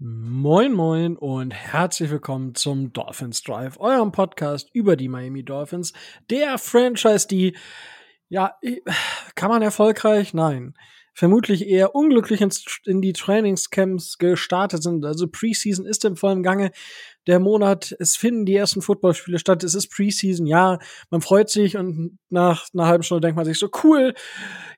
Moin Moin und herzlich willkommen zum Dolphins Drive, eurem Podcast über die Miami Dolphins, der Franchise, die, ja, kann man erfolgreich? Nein. Vermutlich eher unglücklich in die Trainingscamps gestartet sind. Also Preseason ist im vollen Gange. Der Monat, es finden die ersten Footballspiele statt. Es ist Preseason, ja. Man freut sich und nach einer halben Stunde denkt man sich so, cool,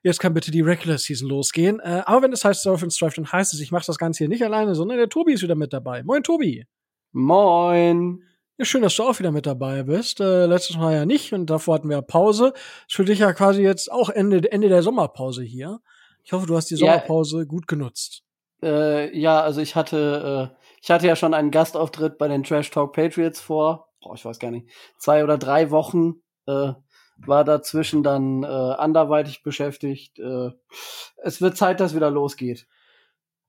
jetzt kann bitte die Regular Season losgehen. Äh, aber wenn es heißt Dolphins Drive, dann heißt es, ich mache das Ganze hier nicht alleine, sondern der Tobi ist wieder mit dabei. Moin, Tobi. Moin. Ja, schön, dass du auch wieder mit dabei bist. Äh, letztes Mal ja nicht und davor hatten wir Pause. Ist für dich ja quasi jetzt auch Ende, Ende der Sommerpause hier. Ich hoffe, du hast die Sommerpause ja, gut genutzt. Äh, ja, also ich hatte, äh, ich hatte ja schon einen Gastauftritt bei den Trash Talk Patriots vor, boah, ich weiß gar nicht, zwei oder drei Wochen. Äh, war dazwischen dann äh, anderweitig beschäftigt. Äh, es wird Zeit, dass wieder losgeht.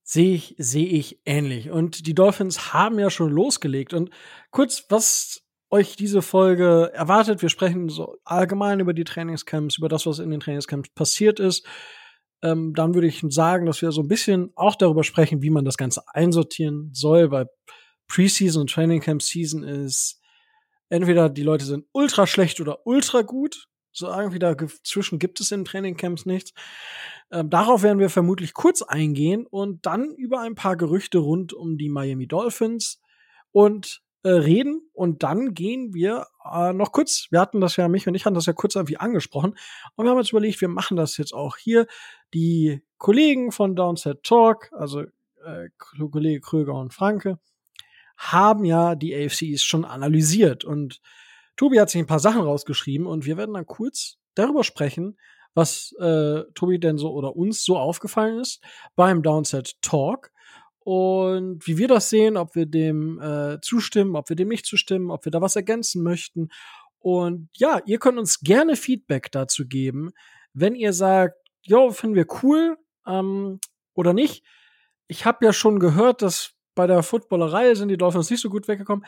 Sehe ich, sehe ich ähnlich. Und die Dolphins haben ja schon losgelegt. Und kurz, was euch diese Folge erwartet. Wir sprechen so allgemein über die Trainingscamps, über das, was in den Trainingscamps passiert ist. Ähm, dann würde ich sagen, dass wir so ein bisschen auch darüber sprechen, wie man das Ganze einsortieren soll, weil Preseason und Trainingcamp Season ist entweder die Leute sind ultra schlecht oder ultra gut. So irgendwie dazwischen gibt es in Trainingcamps nichts. Ähm, darauf werden wir vermutlich kurz eingehen und dann über ein paar Gerüchte rund um die Miami Dolphins und äh, reden. Und dann gehen wir äh, noch kurz, wir hatten das ja, mich und ich hatten das ja kurz irgendwie angesprochen. Und wir haben uns überlegt, wir machen das jetzt auch hier. Die Kollegen von Downset Talk, also äh, Kollege Kröger und Franke, haben ja die AFCs schon analysiert. Und Tobi hat sich ein paar Sachen rausgeschrieben und wir werden dann kurz darüber sprechen, was äh, Tobi denn so oder uns so aufgefallen ist beim Downset Talk und wie wir das sehen, ob wir dem äh, zustimmen, ob wir dem nicht zustimmen, ob wir da was ergänzen möchten. Und ja, ihr könnt uns gerne Feedback dazu geben, wenn ihr sagt, jo, finden wir cool ähm, oder nicht. Ich habe ja schon gehört, dass bei der Footballerei sind die Dolphins nicht so gut weggekommen.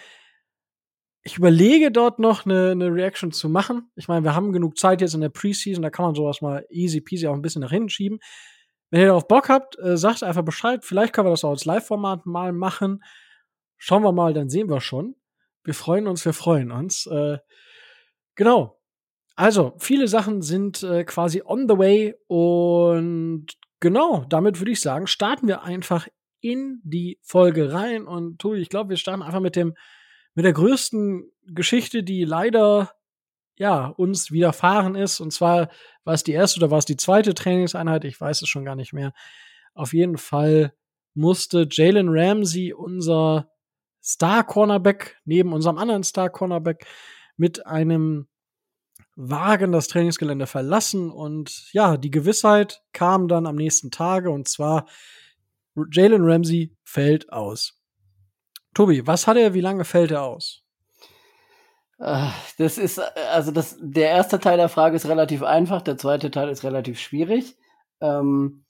Ich überlege dort noch eine, eine Reaction zu machen. Ich meine, wir haben genug Zeit jetzt in der Preseason, da kann man sowas mal easy peasy auch ein bisschen nach hinten schieben. Wenn ihr darauf Bock habt, äh, sagt einfach Bescheid. Vielleicht können wir das auch als Live-Format mal machen. Schauen wir mal, dann sehen wir schon. Wir freuen uns, wir freuen uns. Äh, genau. Also, viele Sachen sind äh, quasi on the way und genau, damit würde ich sagen, starten wir einfach in die Folge rein. Und Tobi, ich glaube, wir starten einfach mit dem, mit der größten Geschichte, die leider ja, uns widerfahren ist. Und zwar war es die erste oder war es die zweite Trainingseinheit, ich weiß es schon gar nicht mehr. Auf jeden Fall musste Jalen Ramsey, unser Star-Cornerback, neben unserem anderen Star-Cornerback, mit einem Wagen das Trainingsgelände verlassen. Und ja, die Gewissheit kam dann am nächsten Tage und zwar Jalen Ramsey fällt aus. Tobi, was hat er, wie lange fällt er aus? Äh, das ist, also das, der erste Teil der Frage ist relativ einfach, der zweite Teil ist relativ schwierig. Ähm,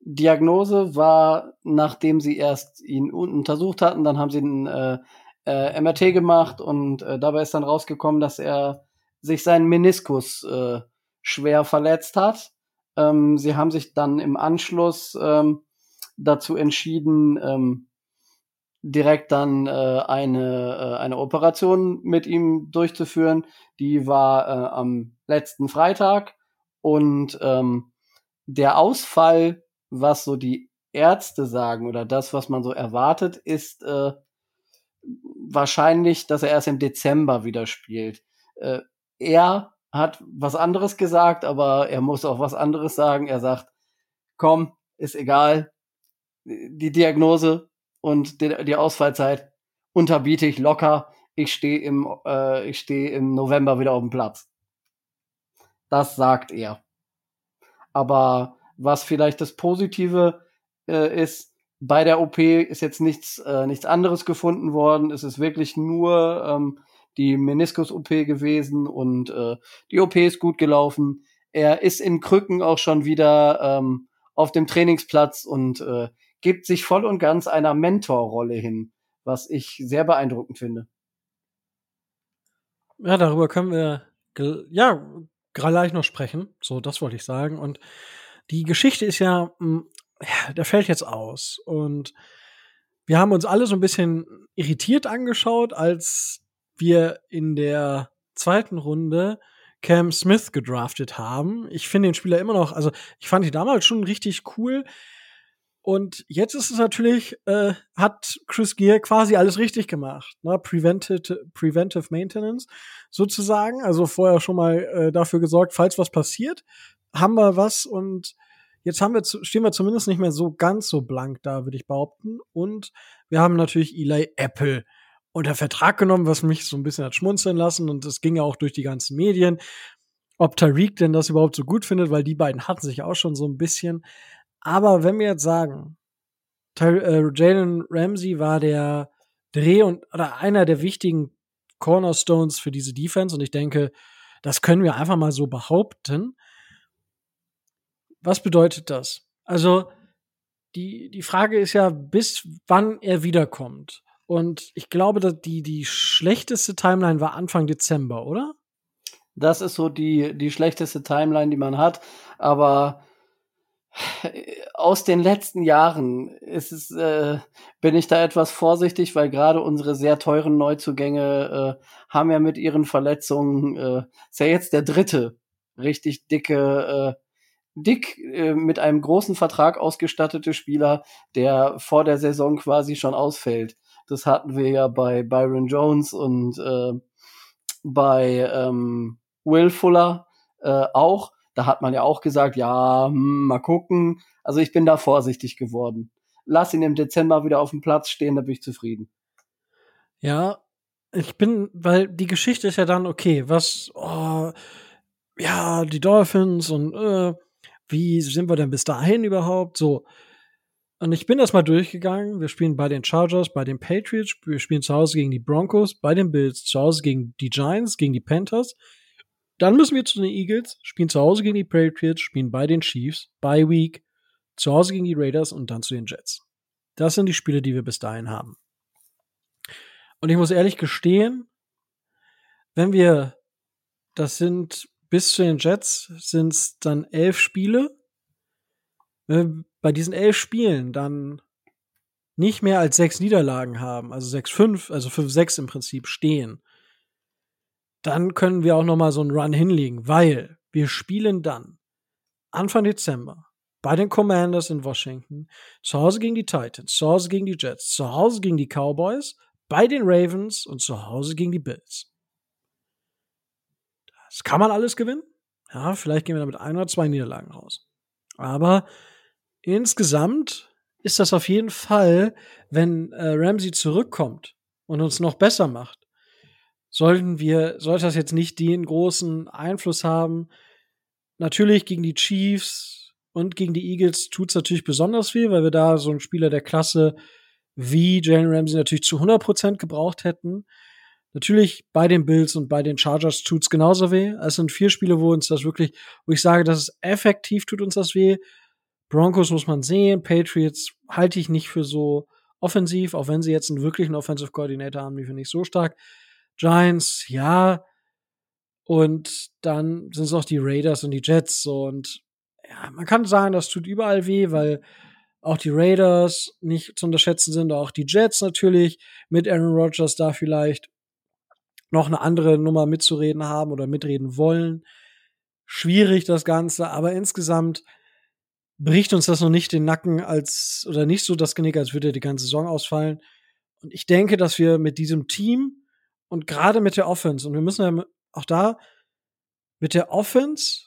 Diagnose war, nachdem sie erst ihn untersucht hatten, dann haben sie ein äh, äh, MRT gemacht und äh, dabei ist dann rausgekommen, dass er sich seinen Meniskus äh, schwer verletzt hat. Ähm, sie haben sich dann im Anschluss ähm, dazu entschieden, ähm, direkt dann äh, eine, äh, eine Operation mit ihm durchzuführen. Die war äh, am letzten Freitag und ähm, der Ausfall, was so die Ärzte sagen oder das, was man so erwartet, ist äh, wahrscheinlich, dass er erst im Dezember wieder spielt. Äh, er hat was anderes gesagt, aber er muss auch was anderes sagen. Er sagt, komm, ist egal, die Diagnose und die, die Ausfallzeit unterbiete ich locker. Ich stehe im, äh, ich stehe im November wieder auf dem Platz. Das sagt er. Aber was vielleicht das Positive äh, ist, bei der OP ist jetzt nichts, äh, nichts anderes gefunden worden. Es ist wirklich nur ähm, die Meniskus-OP gewesen und äh, die OP ist gut gelaufen. Er ist in Krücken auch schon wieder ähm, auf dem Trainingsplatz und äh, gibt sich voll und ganz einer Mentorrolle hin, was ich sehr beeindruckend finde. Ja, darüber können wir ja gleich noch sprechen. So, das wollte ich sagen. Und die Geschichte ist ja, hm, ja, der fällt jetzt aus. Und wir haben uns alle so ein bisschen irritiert angeschaut, als wir in der zweiten Runde Cam Smith gedraftet haben. Ich finde den Spieler immer noch, also ich fand ihn damals schon richtig cool. Und jetzt ist es natürlich, äh, hat Chris Gear quasi alles richtig gemacht. Ne? Prevented, preventive Maintenance sozusagen. Also vorher schon mal äh, dafür gesorgt, falls was passiert, haben wir was und jetzt haben wir, stehen wir zumindest nicht mehr so ganz so blank da, würde ich behaupten. Und wir haben natürlich Eli Apple unter Vertrag genommen, was mich so ein bisschen hat schmunzeln lassen. Und es ging ja auch durch die ganzen Medien, ob Tariq denn das überhaupt so gut findet, weil die beiden hatten sich auch schon so ein bisschen. Aber wenn wir jetzt sagen, äh, Jalen Ramsey war der Dreh- und oder einer der wichtigen Cornerstones für diese Defense und ich denke, das können wir einfach mal so behaupten. Was bedeutet das? Also, die, die Frage ist ja, bis wann er wiederkommt. Und ich glaube, dass die, die schlechteste Timeline war Anfang Dezember, oder? Das ist so die, die schlechteste Timeline, die man hat. Aber aus den letzten Jahren ist es, äh, bin ich da etwas vorsichtig, weil gerade unsere sehr teuren Neuzugänge äh, haben ja mit ihren Verletzungen, äh, ist ja jetzt der dritte richtig dicke, äh, dick äh, mit einem großen Vertrag ausgestattete Spieler, der vor der Saison quasi schon ausfällt. Das hatten wir ja bei Byron Jones und äh, bei ähm, Will Fuller äh, auch da hat man ja auch gesagt, ja, hm, mal gucken. Also ich bin da vorsichtig geworden. Lass ihn im Dezember wieder auf dem Platz stehen, da bin ich zufrieden. Ja, ich bin, weil die Geschichte ist ja dann, okay, was, oh, ja, die Dolphins und äh, wie sind wir denn bis dahin überhaupt? So. Und ich bin das mal durchgegangen. Wir spielen bei den Chargers, bei den Patriots, wir spielen zu Hause gegen die Broncos, bei den Bills, zu Hause gegen die Giants, gegen die Panthers, dann müssen wir zu den Eagles, spielen zu Hause gegen die Patriots, spielen bei den Chiefs, bei Week, zu Hause gegen die Raiders und dann zu den Jets. Das sind die Spiele, die wir bis dahin haben. Und ich muss ehrlich gestehen, wenn wir, das sind bis zu den Jets, sind es dann elf Spiele. Wenn wir bei diesen elf Spielen dann nicht mehr als sechs Niederlagen haben, also sechs, fünf, also fünf, sechs im Prinzip stehen, dann können wir auch noch mal so einen Run hinlegen, weil wir spielen dann Anfang Dezember bei den Commanders in Washington, zu Hause gegen die Titans, zu Hause gegen die Jets, zu Hause gegen die Cowboys, bei den Ravens und zu Hause gegen die Bills. Das kann man alles gewinnen. Ja, vielleicht gehen wir damit ein oder zwei Niederlagen raus. Aber insgesamt ist das auf jeden Fall, wenn äh, Ramsey zurückkommt und uns noch besser macht, sollten wir, sollte das jetzt nicht den großen Einfluss haben. Natürlich gegen die Chiefs und gegen die Eagles tut es natürlich besonders viel, weil wir da so einen Spieler der Klasse wie Jalen Ramsey natürlich zu 100% gebraucht hätten. Natürlich bei den Bills und bei den Chargers tut es genauso weh. Es sind vier Spiele, wo uns das wirklich, wo ich sage, dass es effektiv tut uns das weh. Broncos muss man sehen, Patriots halte ich nicht für so offensiv, auch wenn sie jetzt einen wirklichen Offensive Coordinator haben, die finde ich so stark. Giants, ja. Und dann sind es noch die Raiders und die Jets. So. Und ja, man kann sagen, das tut überall weh, weil auch die Raiders nicht zu unterschätzen sind, auch die Jets natürlich mit Aaron Rodgers da vielleicht noch eine andere Nummer mitzureden haben oder mitreden wollen. Schwierig das Ganze, aber insgesamt bricht uns das noch nicht den Nacken als oder nicht so das Genick, als würde die ganze Saison ausfallen. Und ich denke, dass wir mit diesem Team und gerade mit der Offense, und wir müssen ja auch da mit der Offense,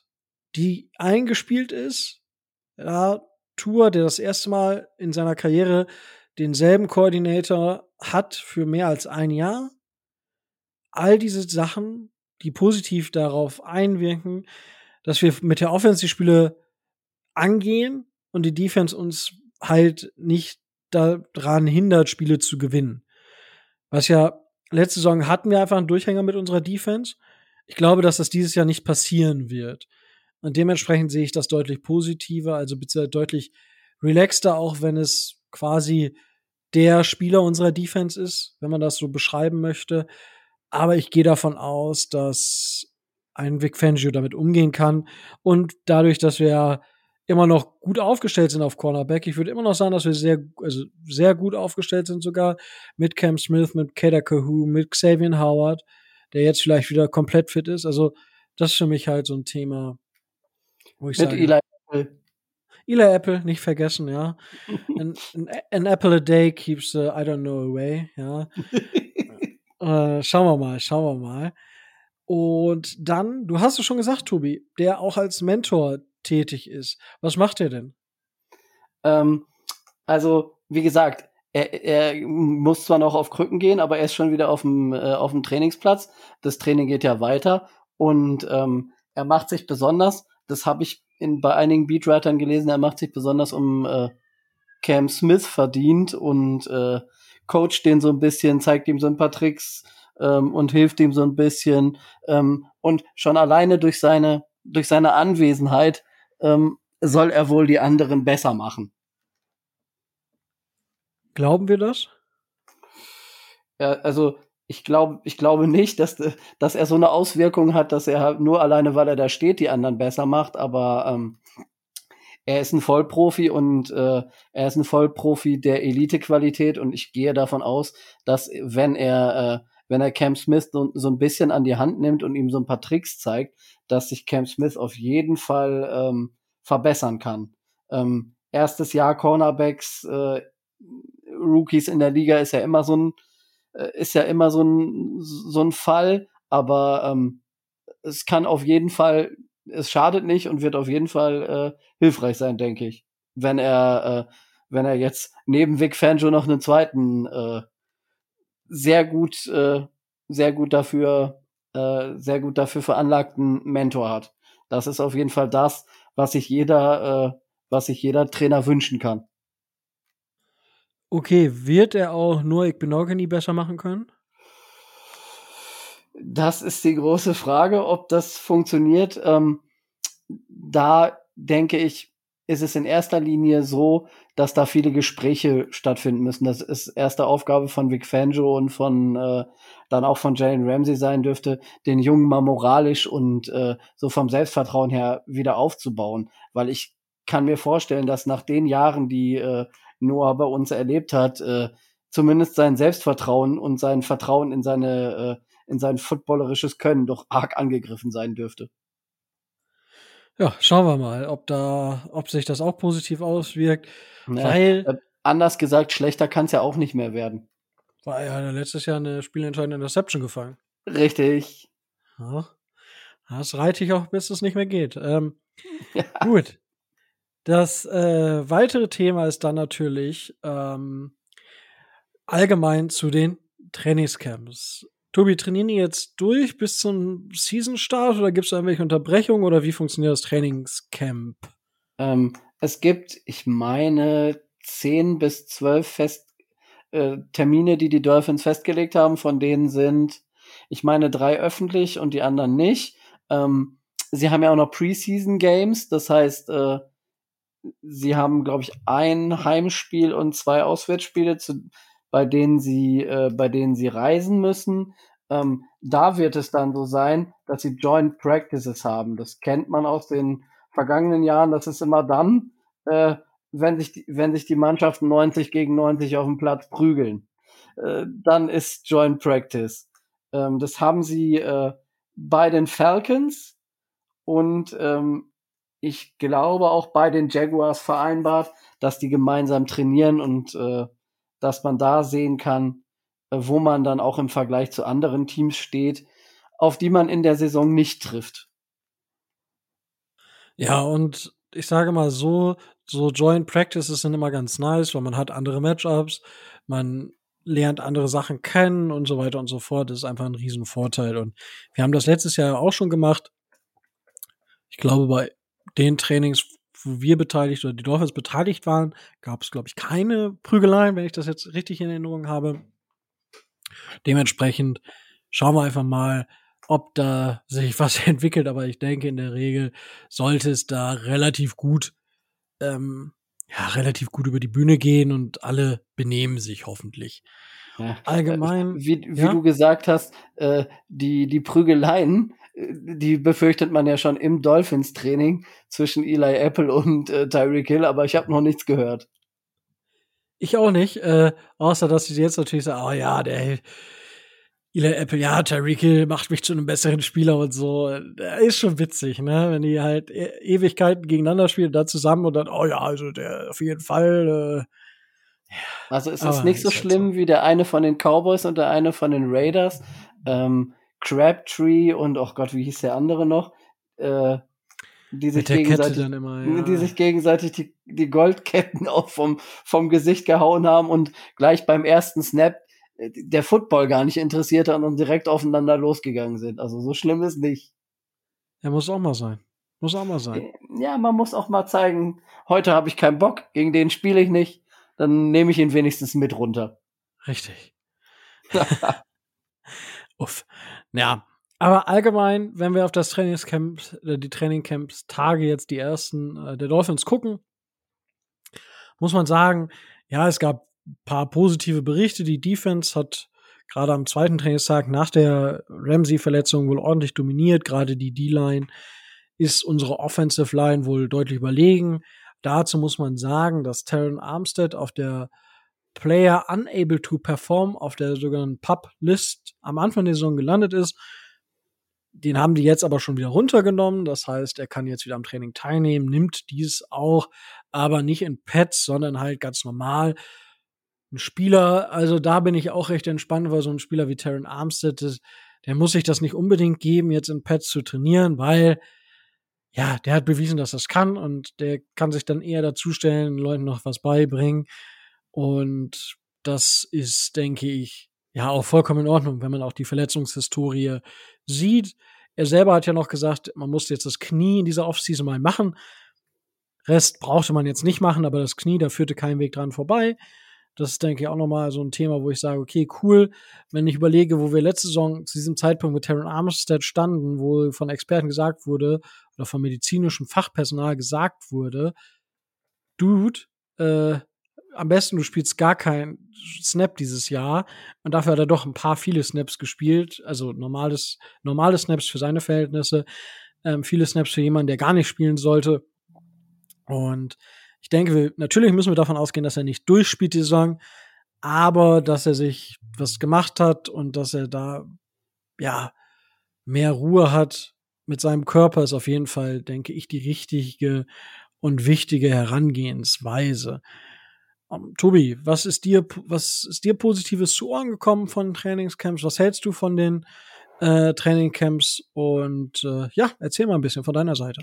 die eingespielt ist, ja, Tour, der das erste Mal in seiner Karriere denselben Koordinator hat für mehr als ein Jahr. All diese Sachen, die positiv darauf einwirken, dass wir mit der Offense die Spiele angehen und die Defense uns halt nicht daran hindert, Spiele zu gewinnen. Was ja letzte Saison hatten wir einfach einen Durchhänger mit unserer Defense. Ich glaube, dass das dieses Jahr nicht passieren wird. Und dementsprechend sehe ich das deutlich positiver, also bitte deutlich relaxter, auch wenn es quasi der Spieler unserer Defense ist, wenn man das so beschreiben möchte. Aber ich gehe davon aus, dass ein Vic Fangio damit umgehen kann. Und dadurch, dass wir immer noch gut aufgestellt sind auf Cornerback. Ich würde immer noch sagen, dass wir sehr, also sehr gut aufgestellt sind sogar mit Cam Smith, mit Kader Kahoo, mit Xavier Howard, der jetzt vielleicht wieder komplett fit ist. Also das ist für mich halt so ein Thema, wo ich mit sage, Eli Apple. Eli Apple, nicht vergessen, ja. an, an, apple a day keeps the I don't know away, ja. äh, schauen wir mal, schauen wir mal. Und dann, du hast es schon gesagt, Tobi, der auch als Mentor tätig ist. Was macht er denn? Ähm, also, wie gesagt, er, er muss zwar noch auf Krücken gehen, aber er ist schon wieder auf dem, äh, auf dem Trainingsplatz. Das Training geht ja weiter und ähm, er macht sich besonders, das habe ich in, bei einigen Beatwritern gelesen, er macht sich besonders um äh, Cam Smith verdient und äh, coacht den so ein bisschen, zeigt ihm so ein paar Tricks ähm, und hilft ihm so ein bisschen. Ähm, und schon alleine durch seine, durch seine Anwesenheit ähm, soll er wohl die anderen besser machen. Glauben wir das? Ja, also ich glaube, ich glaube nicht, dass, dass er so eine Auswirkung hat, dass er halt nur alleine, weil er da steht, die anderen besser macht, aber ähm, er ist ein Vollprofi und äh, er ist ein Vollprofi der Elite-Qualität und ich gehe davon aus, dass wenn er, äh, wenn er Cam Smith so, so ein bisschen an die Hand nimmt und ihm so ein paar Tricks zeigt, dass sich Cam Smith auf jeden Fall ähm, verbessern kann. Ähm, erstes Jahr Cornerbacks, äh, Rookies in der Liga ist ja immer so ein, äh, ist ja immer so ein, so ein Fall, aber ähm, es kann auf jeden Fall, es schadet nicht und wird auf jeden Fall äh, hilfreich sein, denke ich. Wenn er, äh, wenn er jetzt neben Vic Fangio noch einen zweiten äh, sehr gut, äh, sehr gut dafür, äh, sehr gut dafür veranlagten Mentor hat. Das ist auf jeden Fall das, was sich jeder, äh, was sich jeder Trainer wünschen kann. Okay, wird er auch nur Igbenogany besser machen können? Das ist die große Frage, ob das funktioniert. Ähm, da denke ich, ist es in erster Linie so, dass da viele Gespräche stattfinden müssen. Das ist erste Aufgabe von Vic Fangio und von äh, dann auch von Jalen Ramsey sein dürfte, den Jungen mal moralisch und äh, so vom Selbstvertrauen her wieder aufzubauen. Weil ich kann mir vorstellen, dass nach den Jahren, die äh, Noah bei uns erlebt hat, äh, zumindest sein Selbstvertrauen und sein Vertrauen in seine äh, in sein footballerisches Können doch arg angegriffen sein dürfte. Ja, schauen wir mal, ob da, ob sich das auch positiv auswirkt. Ja, weil äh, anders gesagt, schlechter kann es ja auch nicht mehr werden. War ja letztes Jahr eine spielentscheidende Interception gefallen. Richtig. Ja, das reite ich auch, bis es nicht mehr geht. Ähm, ja. Gut. Das äh, weitere Thema ist dann natürlich ähm, allgemein zu den Trainingscamps. Tobi, trainieren die jetzt durch bis zum Season-Start oder gibt es irgendwelche Unterbrechungen oder wie funktioniert das Trainingscamp? Ähm, es gibt, ich meine, zehn bis zwölf Fest äh, Termine, die die Dolphins festgelegt haben. Von denen sind, ich meine, drei öffentlich und die anderen nicht. Ähm, sie haben ja auch noch Preseason Games, das heißt, äh, sie haben, glaube ich, ein Heimspiel und zwei Auswärtsspiele zu, bei denen sie, äh, bei denen sie reisen müssen. Ähm, da wird es dann so sein, dass sie Joint Practices haben. Das kennt man aus den vergangenen Jahren. Das ist immer dann, äh, wenn sich die, wenn sich die Mannschaften 90 gegen 90 auf dem Platz prügeln. Äh, dann ist Joint Practice. Ähm, das haben sie äh, bei den Falcons und ähm, ich glaube auch bei den Jaguars vereinbart, dass die gemeinsam trainieren und äh, dass man da sehen kann, äh, wo man dann auch im Vergleich zu anderen Teams steht, auf die man in der Saison nicht trifft. Ja, und ich sage mal so, so Joint Practices sind immer ganz nice, weil man hat andere Matchups, man lernt andere Sachen kennen und so weiter und so fort. Das ist einfach ein Riesenvorteil. Und wir haben das letztes Jahr auch schon gemacht. Ich glaube, bei den Trainings, wo wir beteiligt oder die Dolphins beteiligt waren, gab es, glaube ich, keine Prügeleien, wenn ich das jetzt richtig in Erinnerung habe. Dementsprechend schauen wir einfach mal, ob da sich was entwickelt, aber ich denke, in der Regel sollte es da relativ gut, ähm, ja, relativ gut über die Bühne gehen und alle benehmen sich hoffentlich. Ja. Allgemein. Wie, wie ja? du gesagt hast, äh, die, die Prügeleien, die befürchtet man ja schon im Dolphins-Training zwischen Eli Apple und äh, Tyreek Hill, aber ich habe noch nichts gehört. Ich auch nicht, äh, außer dass sie jetzt natürlich sagen, oh ja, der Eli Apple, ja, Tyreek Hill macht mich zu einem besseren Spieler und so. Der ist schon witzig, ne? Wenn die halt e Ewigkeiten gegeneinander spielen, da zusammen und dann, oh ja, also der auf jeden Fall. Äh, also es ist nicht so ist schlimm halt so. wie der eine von den Cowboys und der eine von den Raiders. Ähm, Crabtree und, oh Gott, wie hieß der andere noch? Äh, die sich gegenseitig, immer, ja. die sich gegenseitig die, die Goldketten auch vom, vom Gesicht gehauen haben und gleich beim ersten Snap äh, der Football gar nicht interessiert hat und direkt aufeinander losgegangen sind. Also so schlimm ist nicht. Ja, muss auch mal sein. Muss auch mal sein. Äh, ja, man muss auch mal zeigen, heute habe ich keinen Bock, gegen den spiele ich nicht, dann nehme ich ihn wenigstens mit runter. Richtig. Uff. Ja, aber allgemein, wenn wir auf das Trainingscamp, äh, die Trainingcamps Tage jetzt die ersten äh, der Dolphins gucken, muss man sagen, ja, es gab ein paar positive Berichte. Die Defense hat gerade am zweiten Trainingstag nach der Ramsey-Verletzung wohl ordentlich dominiert. Gerade die D-Line ist unsere Offensive Line wohl deutlich überlegen. Dazu muss man sagen, dass Terran Armstead auf der Player unable to perform auf der sogenannten Pub-List am Anfang der Saison gelandet ist. Den haben die jetzt aber schon wieder runtergenommen. Das heißt, er kann jetzt wieder am Training teilnehmen, nimmt dies auch, aber nicht in Pets, sondern halt ganz normal. Ein Spieler, also da bin ich auch recht entspannt, weil so ein Spieler wie Terran Armstead, das, der muss sich das nicht unbedingt geben, jetzt in Pets zu trainieren, weil ja, der hat bewiesen, dass das kann und der kann sich dann eher dazustellen, Leuten noch was beibringen. Und das ist, denke ich, ja auch vollkommen in Ordnung, wenn man auch die Verletzungshistorie sieht. Er selber hat ja noch gesagt, man musste jetzt das Knie in dieser Offseason mal machen. Rest brauchte man jetzt nicht machen, aber das Knie, da führte kein Weg dran vorbei. Das ist, denke ich, auch nochmal so ein Thema, wo ich sage, okay, cool. Wenn ich überlege, wo wir letzte Saison zu diesem Zeitpunkt mit Terran Armstead standen, wo von Experten gesagt wurde, oder von medizinischem Fachpersonal gesagt wurde, Dude, äh, am besten du spielst gar keinen Snap dieses Jahr. Und dafür hat er doch ein paar viele Snaps gespielt. Also normales, normale Snaps für seine Verhältnisse. Ähm, viele Snaps für jemanden, der gar nicht spielen sollte. Und ich denke, wir, natürlich müssen wir davon ausgehen, dass er nicht durchspielt die Saison, aber dass er sich was gemacht hat und dass er da, ja, mehr Ruhe hat mit seinem Körper ist auf jeden Fall, denke ich, die richtige und wichtige Herangehensweise. Um, ähm, Tobi, was ist dir, was ist dir Positives zu Ohren gekommen von Trainingscamps? Was hältst du von den äh, Trainingcamps? Und äh, ja, erzähl mal ein bisschen von deiner Seite.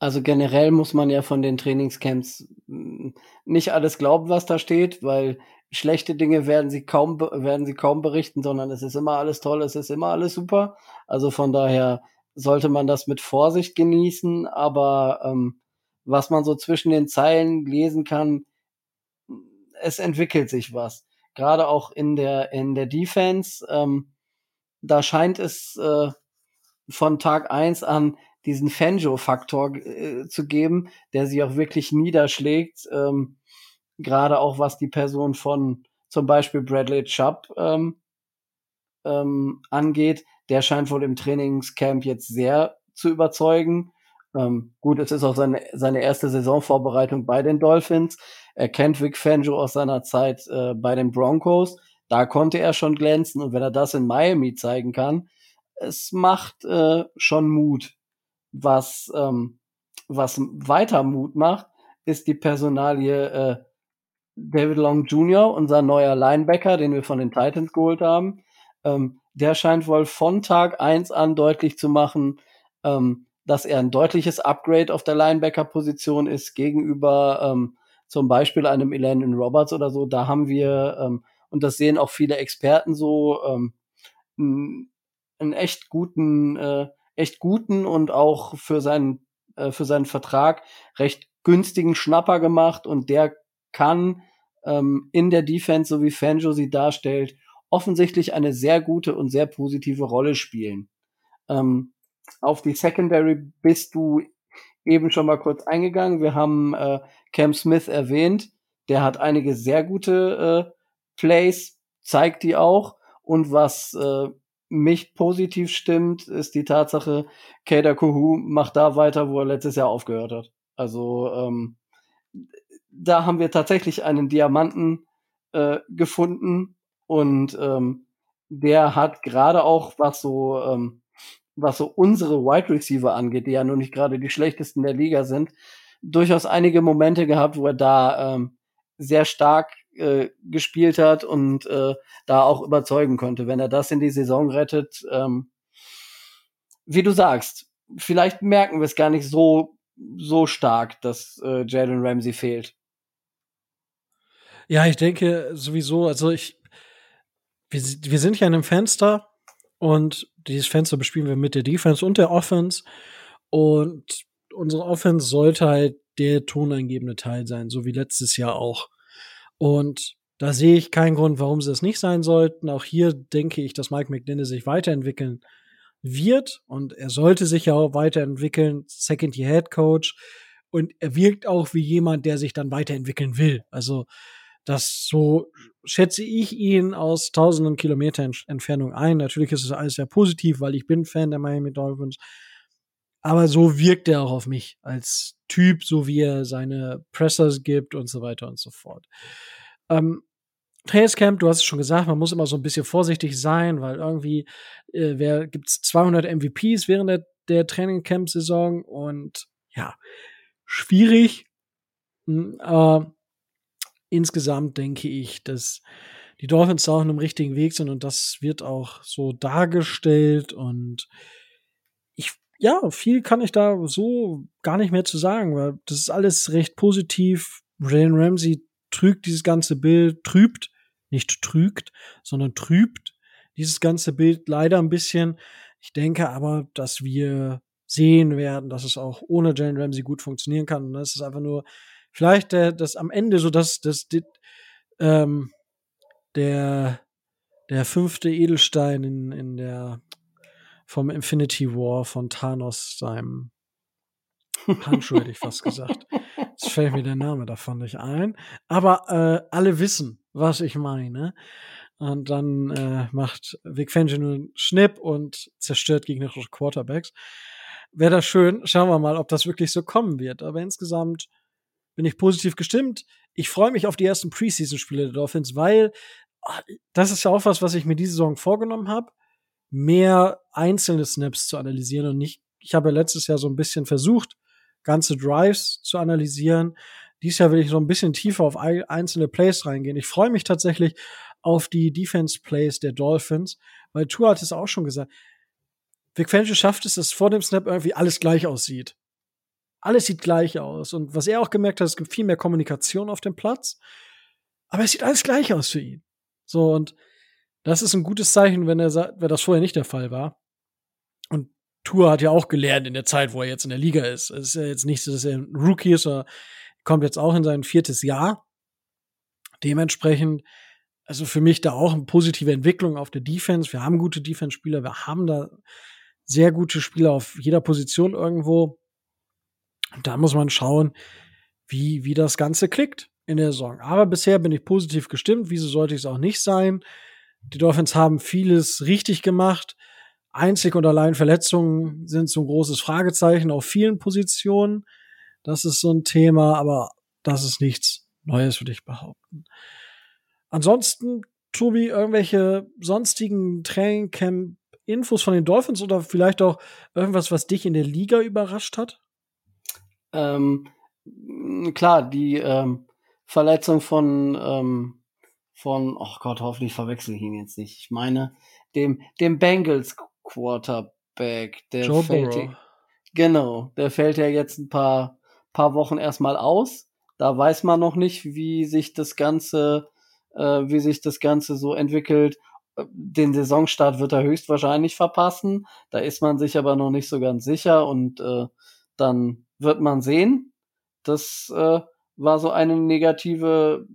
Also generell muss man ja von den Trainingscamps hm, nicht alles glauben, was da steht, weil schlechte Dinge werden sie kaum werden sie kaum berichten, sondern es ist immer alles toll, es ist immer alles super. Also von daher sollte man das mit Vorsicht genießen, aber ähm, was man so zwischen den Zeilen lesen kann, es entwickelt sich was. Gerade auch in der, in der Defense, ähm, da scheint es äh, von Tag eins an diesen Fangio-Faktor äh, zu geben, der sich auch wirklich niederschlägt. Ähm, Gerade auch was die Person von zum Beispiel Bradley Chubb ähm, ähm, angeht. Der scheint wohl im Trainingscamp jetzt sehr zu überzeugen. Ähm, gut, es ist auch seine, seine erste Saisonvorbereitung bei den Dolphins. Er kennt Vic Fangio aus seiner Zeit äh, bei den Broncos. Da konnte er schon glänzen und wenn er das in Miami zeigen kann, es macht äh, schon Mut. Was, ähm, was weiter Mut macht, ist die Personalie äh, David Long Jr., unser neuer Linebacker, den wir von den Titans geholt haben. Ähm, der scheint wohl von Tag eins an deutlich zu machen, ähm, dass er ein deutliches Upgrade auf der Linebacker-Position ist gegenüber ähm, zum Beispiel einem Elandon Roberts oder so. Da haben wir, ähm, und das sehen auch viele Experten so, ähm, einen echt guten, äh, echt guten und auch für seinen, äh, für seinen Vertrag recht günstigen Schnapper gemacht und der kann ähm, in der Defense, so wie Fanjo sie darstellt, offensichtlich eine sehr gute und sehr positive Rolle spielen. Ähm, auf die Secondary bist du eben schon mal kurz eingegangen. Wir haben äh, Cam Smith erwähnt. Der hat einige sehr gute äh, Plays, zeigt die auch. Und was äh, mich positiv stimmt, ist die Tatsache, Kader Kuhu macht da weiter, wo er letztes Jahr aufgehört hat. Also ähm, da haben wir tatsächlich einen Diamanten äh, gefunden und ähm, der hat gerade auch was so ähm, was so unsere Wide Receiver angeht, die ja nur nicht gerade die schlechtesten der Liga sind, durchaus einige Momente gehabt, wo er da ähm, sehr stark äh, gespielt hat und äh, da auch überzeugen konnte. Wenn er das in die Saison rettet, ähm, wie du sagst, vielleicht merken wir es gar nicht so so stark, dass äh, Jalen Ramsey fehlt. Ja, ich denke sowieso, also ich, wir, wir sind ja in einem Fenster und dieses Fenster bespielen wir mit der Defense und der Offense und unsere Offense sollte halt der tonangebende Teil sein, so wie letztes Jahr auch. Und da sehe ich keinen Grund, warum sie es nicht sein sollten. Auch hier denke ich, dass Mike McDaniel sich weiterentwickeln wird und er sollte sich ja auch weiterentwickeln, Second Year Head Coach und er wirkt auch wie jemand, der sich dann weiterentwickeln will. Also das so schätze ich ihn aus tausenden Kilometern Entfernung ein. Natürlich ist es alles sehr positiv, weil ich bin Fan der Miami Dolphins. Aber so wirkt er auch auf mich als Typ, so wie er seine Pressers gibt und so weiter und so fort. Ähm, Trainingscamp, du hast es schon gesagt, man muss immer so ein bisschen vorsichtig sein, weil irgendwie äh, wer gibt's 200 MVPs während der, der Trainingcamp-Saison und ja, schwierig. Hm, äh, insgesamt denke ich, dass die Dolphins da auf einem richtigen Weg sind und das wird auch so dargestellt und ich ja, viel kann ich da so gar nicht mehr zu sagen, weil das ist alles recht positiv. Jalen Ramsey trügt dieses ganze Bild, trübt, nicht trügt, sondern trübt dieses ganze Bild leider ein bisschen. Ich denke aber, dass wir sehen werden, dass es auch ohne Jalen Ramsey gut funktionieren kann. Und das ist einfach nur vielleicht der, das am Ende so, dass das, ähm, der, der fünfte Edelstein in, in der vom Infinity War von Thanos seinem Handschuh hätte ich fast gesagt. Jetzt fällt mir der Name davon nicht ein. Aber äh, alle wissen, was ich meine. Und dann äh, macht Vic Fangio einen Schnipp und zerstört gegnerische Quarterbacks. Wäre das schön. Schauen wir mal, ob das wirklich so kommen wird. Aber insgesamt bin ich positiv gestimmt. Ich freue mich auf die ersten Preseason-Spiele der Dolphins, weil ah, das ist ja auch was, was ich mir diese Saison vorgenommen habe, mehr einzelne Snaps zu analysieren und nicht. Ich habe ja letztes Jahr so ein bisschen versucht, ganze Drives zu analysieren. Dies Jahr will ich so ein bisschen tiefer auf einzelne Plays reingehen. Ich freue mich tatsächlich auf die Defense Plays der Dolphins, weil Tour hat es auch schon gesagt. Vic Fangio schafft es, dass vor dem Snap irgendwie alles gleich aussieht alles sieht gleich aus. Und was er auch gemerkt hat, es gibt viel mehr Kommunikation auf dem Platz. Aber es sieht alles gleich aus für ihn. So, und das ist ein gutes Zeichen, wenn er sagt, wenn das vorher nicht der Fall war. Und Tour hat ja auch gelernt in der Zeit, wo er jetzt in der Liga ist. Es ist ja jetzt nicht so, dass er ein Rookie ist, er kommt jetzt auch in sein viertes Jahr. Dementsprechend, also für mich da auch eine positive Entwicklung auf der Defense. Wir haben gute Defense-Spieler, wir haben da sehr gute Spieler auf jeder Position irgendwo. Und da muss man schauen, wie, wie das Ganze klickt in der Saison. Aber bisher bin ich positiv gestimmt. Wieso sollte ich es auch nicht sein? Die Dolphins haben vieles richtig gemacht. Einzig und allein Verletzungen sind so ein großes Fragezeichen auf vielen Positionen. Das ist so ein Thema, aber das ist nichts Neues, würde ich behaupten. Ansonsten, Tobi, irgendwelche sonstigen Trainingcamp-Infos von den Dolphins oder vielleicht auch irgendwas, was dich in der Liga überrascht hat? Ähm, klar, die ähm, Verletzung von, ähm, von, oh Gott, hoffentlich verwechsel ich ihn jetzt nicht. Ich meine, dem, dem Bengals Quarterback, der Joe fällt ja, genau, der fällt ja jetzt ein paar, paar Wochen erstmal aus. Da weiß man noch nicht, wie sich das Ganze, äh, wie sich das Ganze so entwickelt. Den Saisonstart wird er höchstwahrscheinlich verpassen. Da ist man sich aber noch nicht so ganz sicher und äh, dann wird man sehen. Das äh, war so eine negative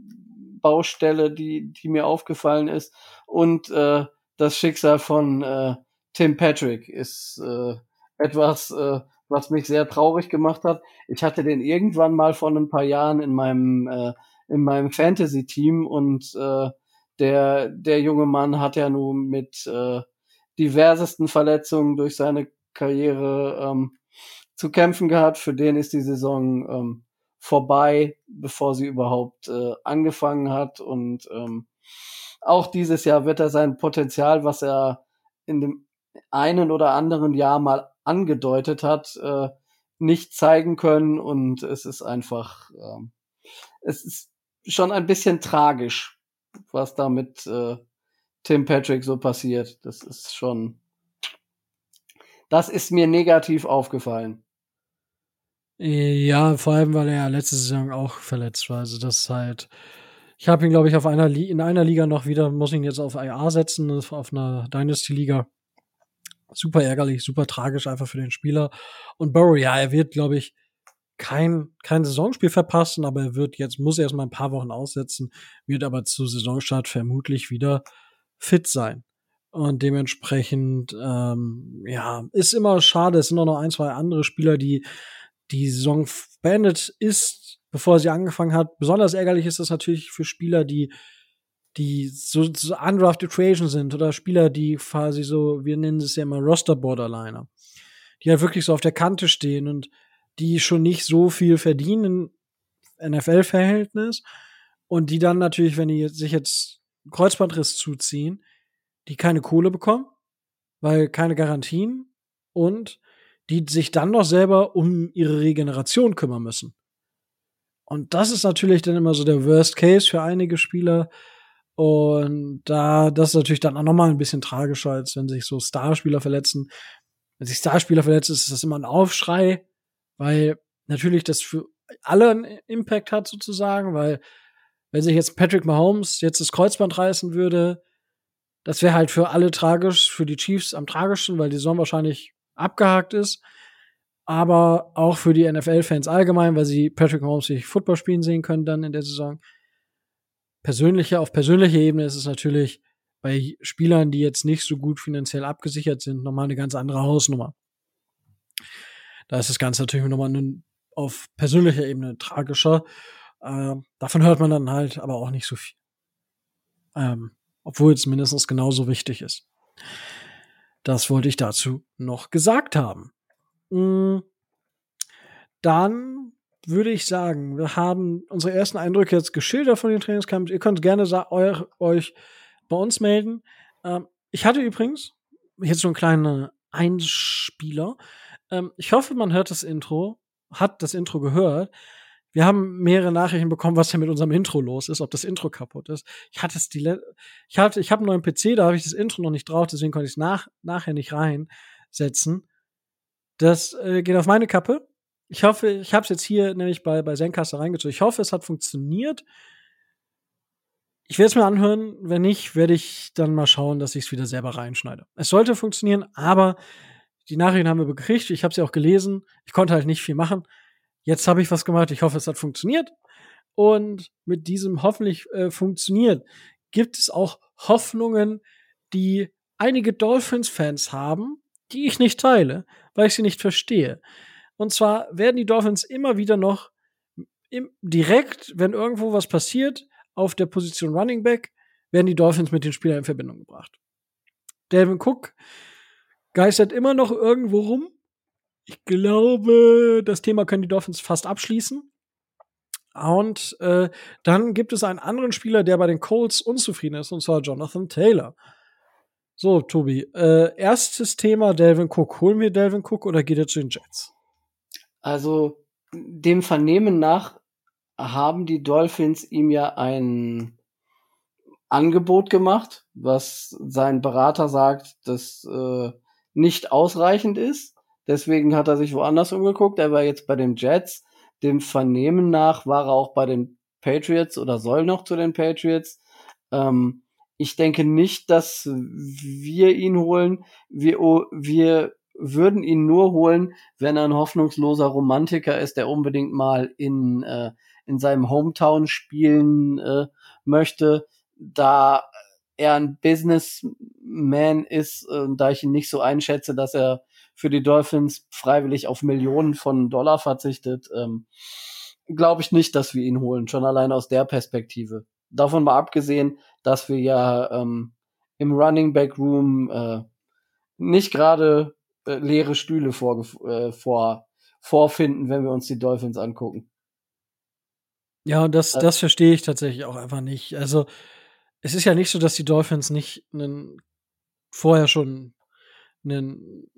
Baustelle, die, die mir aufgefallen ist. Und äh, das Schicksal von äh, Tim Patrick ist äh, etwas, äh, was mich sehr traurig gemacht hat. Ich hatte den irgendwann mal vor ein paar Jahren in meinem äh, in meinem Fantasy-Team und äh, der der junge Mann hat ja nun mit äh, diversesten Verletzungen durch seine Karriere ähm, zu kämpfen gehabt. Für den ist die Saison ähm, vorbei, bevor sie überhaupt äh, angefangen hat. Und ähm, auch dieses Jahr wird er sein Potenzial, was er in dem einen oder anderen Jahr mal angedeutet hat, äh, nicht zeigen können. Und es ist einfach, äh, es ist schon ein bisschen tragisch, was da mit äh, Tim Patrick so passiert. Das ist schon, das ist mir negativ aufgefallen. Ja, vor allem, weil er ja letzte Saison auch verletzt war. Also das ist halt. Ich habe ihn, glaube ich, auf einer in einer Liga noch wieder, muss ihn jetzt auf IA setzen, auf einer Dynasty-Liga. Super ärgerlich, super tragisch einfach für den Spieler. Und Burrow, ja, er wird, glaube ich, kein, kein Saisonspiel verpassen, aber er wird jetzt, muss erst mal ein paar Wochen aussetzen, wird aber zu Saisonstart vermutlich wieder fit sein. Und dementsprechend, ähm, ja, ist immer schade. Es sind auch noch ein, zwei andere Spieler, die die Saison beendet ist, bevor sie angefangen hat. Besonders ärgerlich ist das natürlich für Spieler, die die so, so undrafted Creation sind oder Spieler, die quasi so, wir nennen es ja immer Roster Borderliner, die halt wirklich so auf der Kante stehen und die schon nicht so viel verdienen im NFL-Verhältnis und die dann natürlich, wenn die sich jetzt Kreuzbandriss zuziehen, die keine Kohle bekommen, weil keine Garantien und die sich dann noch selber um ihre Regeneration kümmern müssen. Und das ist natürlich dann immer so der Worst Case für einige Spieler. Und da, das ist natürlich dann auch nochmal ein bisschen tragischer, als wenn sich so Starspieler verletzen. Wenn sich Starspieler verletzen, ist das immer ein Aufschrei, weil natürlich das für alle einen Impact hat sozusagen, weil wenn sich jetzt Patrick Mahomes jetzt das Kreuzband reißen würde, das wäre halt für alle tragisch, für die Chiefs am tragischsten, weil die Saison wahrscheinlich abgehakt ist. Aber auch für die NFL-Fans allgemein, weil sie Patrick Mahomes sich Football spielen sehen können dann in der Saison. Persönlicher, auf persönlicher Ebene ist es natürlich bei Spielern, die jetzt nicht so gut finanziell abgesichert sind, nochmal eine ganz andere Hausnummer. Da ist das Ganze natürlich nochmal auf persönlicher Ebene tragischer. Äh, davon hört man dann halt aber auch nicht so viel. Ähm, obwohl es mindestens genauso wichtig ist. Das wollte ich dazu noch gesagt haben. Mm, dann würde ich sagen, wir haben unsere ersten Eindrücke jetzt geschildert von den Trainingscamps. Ihr könnt gerne euch bei uns melden. Ähm, ich hatte übrigens jetzt so einen kleinen Einspieler. Ähm, ich hoffe, man hört das Intro, hat das Intro gehört. Wir haben mehrere Nachrichten bekommen, was denn mit unserem Intro los ist, ob das Intro kaputt ist. Ich hatte es die, ich hatte, ich habe einen neuen PC, da habe ich das Intro noch nicht drauf, deswegen konnte ich es nach, nachher nicht reinsetzen. Das äh, geht auf meine Kappe. Ich hoffe, ich habe es jetzt hier nämlich bei bei Zencaster reingezogen. Ich hoffe, es hat funktioniert. Ich werde es mir anhören. Wenn nicht, werde ich dann mal schauen, dass ich es wieder selber reinschneide. Es sollte funktionieren, aber die Nachrichten haben wir gekriegt. Ich habe sie auch gelesen. Ich konnte halt nicht viel machen jetzt habe ich was gemacht, ich hoffe, es hat funktioniert. Und mit diesem hoffentlich äh, funktioniert, gibt es auch Hoffnungen, die einige Dolphins-Fans haben, die ich nicht teile, weil ich sie nicht verstehe. Und zwar werden die Dolphins immer wieder noch im, direkt, wenn irgendwo was passiert, auf der Position Running Back, werden die Dolphins mit den Spielern in Verbindung gebracht. Delvin Cook geistert immer noch irgendwo rum ich glaube, das Thema können die Dolphins fast abschließen. Und äh, dann gibt es einen anderen Spieler, der bei den Colts unzufrieden ist, und zwar Jonathan Taylor. So, Tobi, äh, erstes Thema Delvin Cook. Holen wir Delvin Cook oder geht er zu den Jets? Also, dem Vernehmen nach haben die Dolphins ihm ja ein Angebot gemacht, was sein Berater sagt, das äh, nicht ausreichend ist. Deswegen hat er sich woanders umgeguckt. Er war jetzt bei den Jets. Dem Vernehmen nach war er auch bei den Patriots oder soll noch zu den Patriots. Ähm, ich denke nicht, dass wir ihn holen. Wir, oh, wir würden ihn nur holen, wenn er ein hoffnungsloser Romantiker ist, der unbedingt mal in, äh, in seinem Hometown spielen äh, möchte. Da er ein Businessman ist, äh, da ich ihn nicht so einschätze, dass er für die Dolphins freiwillig auf Millionen von Dollar verzichtet, ähm, glaube ich nicht, dass wir ihn holen, schon allein aus der Perspektive. Davon mal abgesehen, dass wir ja ähm, im Running Back Room äh, nicht gerade äh, leere Stühle vor, äh, vor, vorfinden, wenn wir uns die Dolphins angucken. Ja, das, das verstehe ich tatsächlich auch einfach nicht. Also, es ist ja nicht so, dass die Dolphins nicht einen, vorher schon einen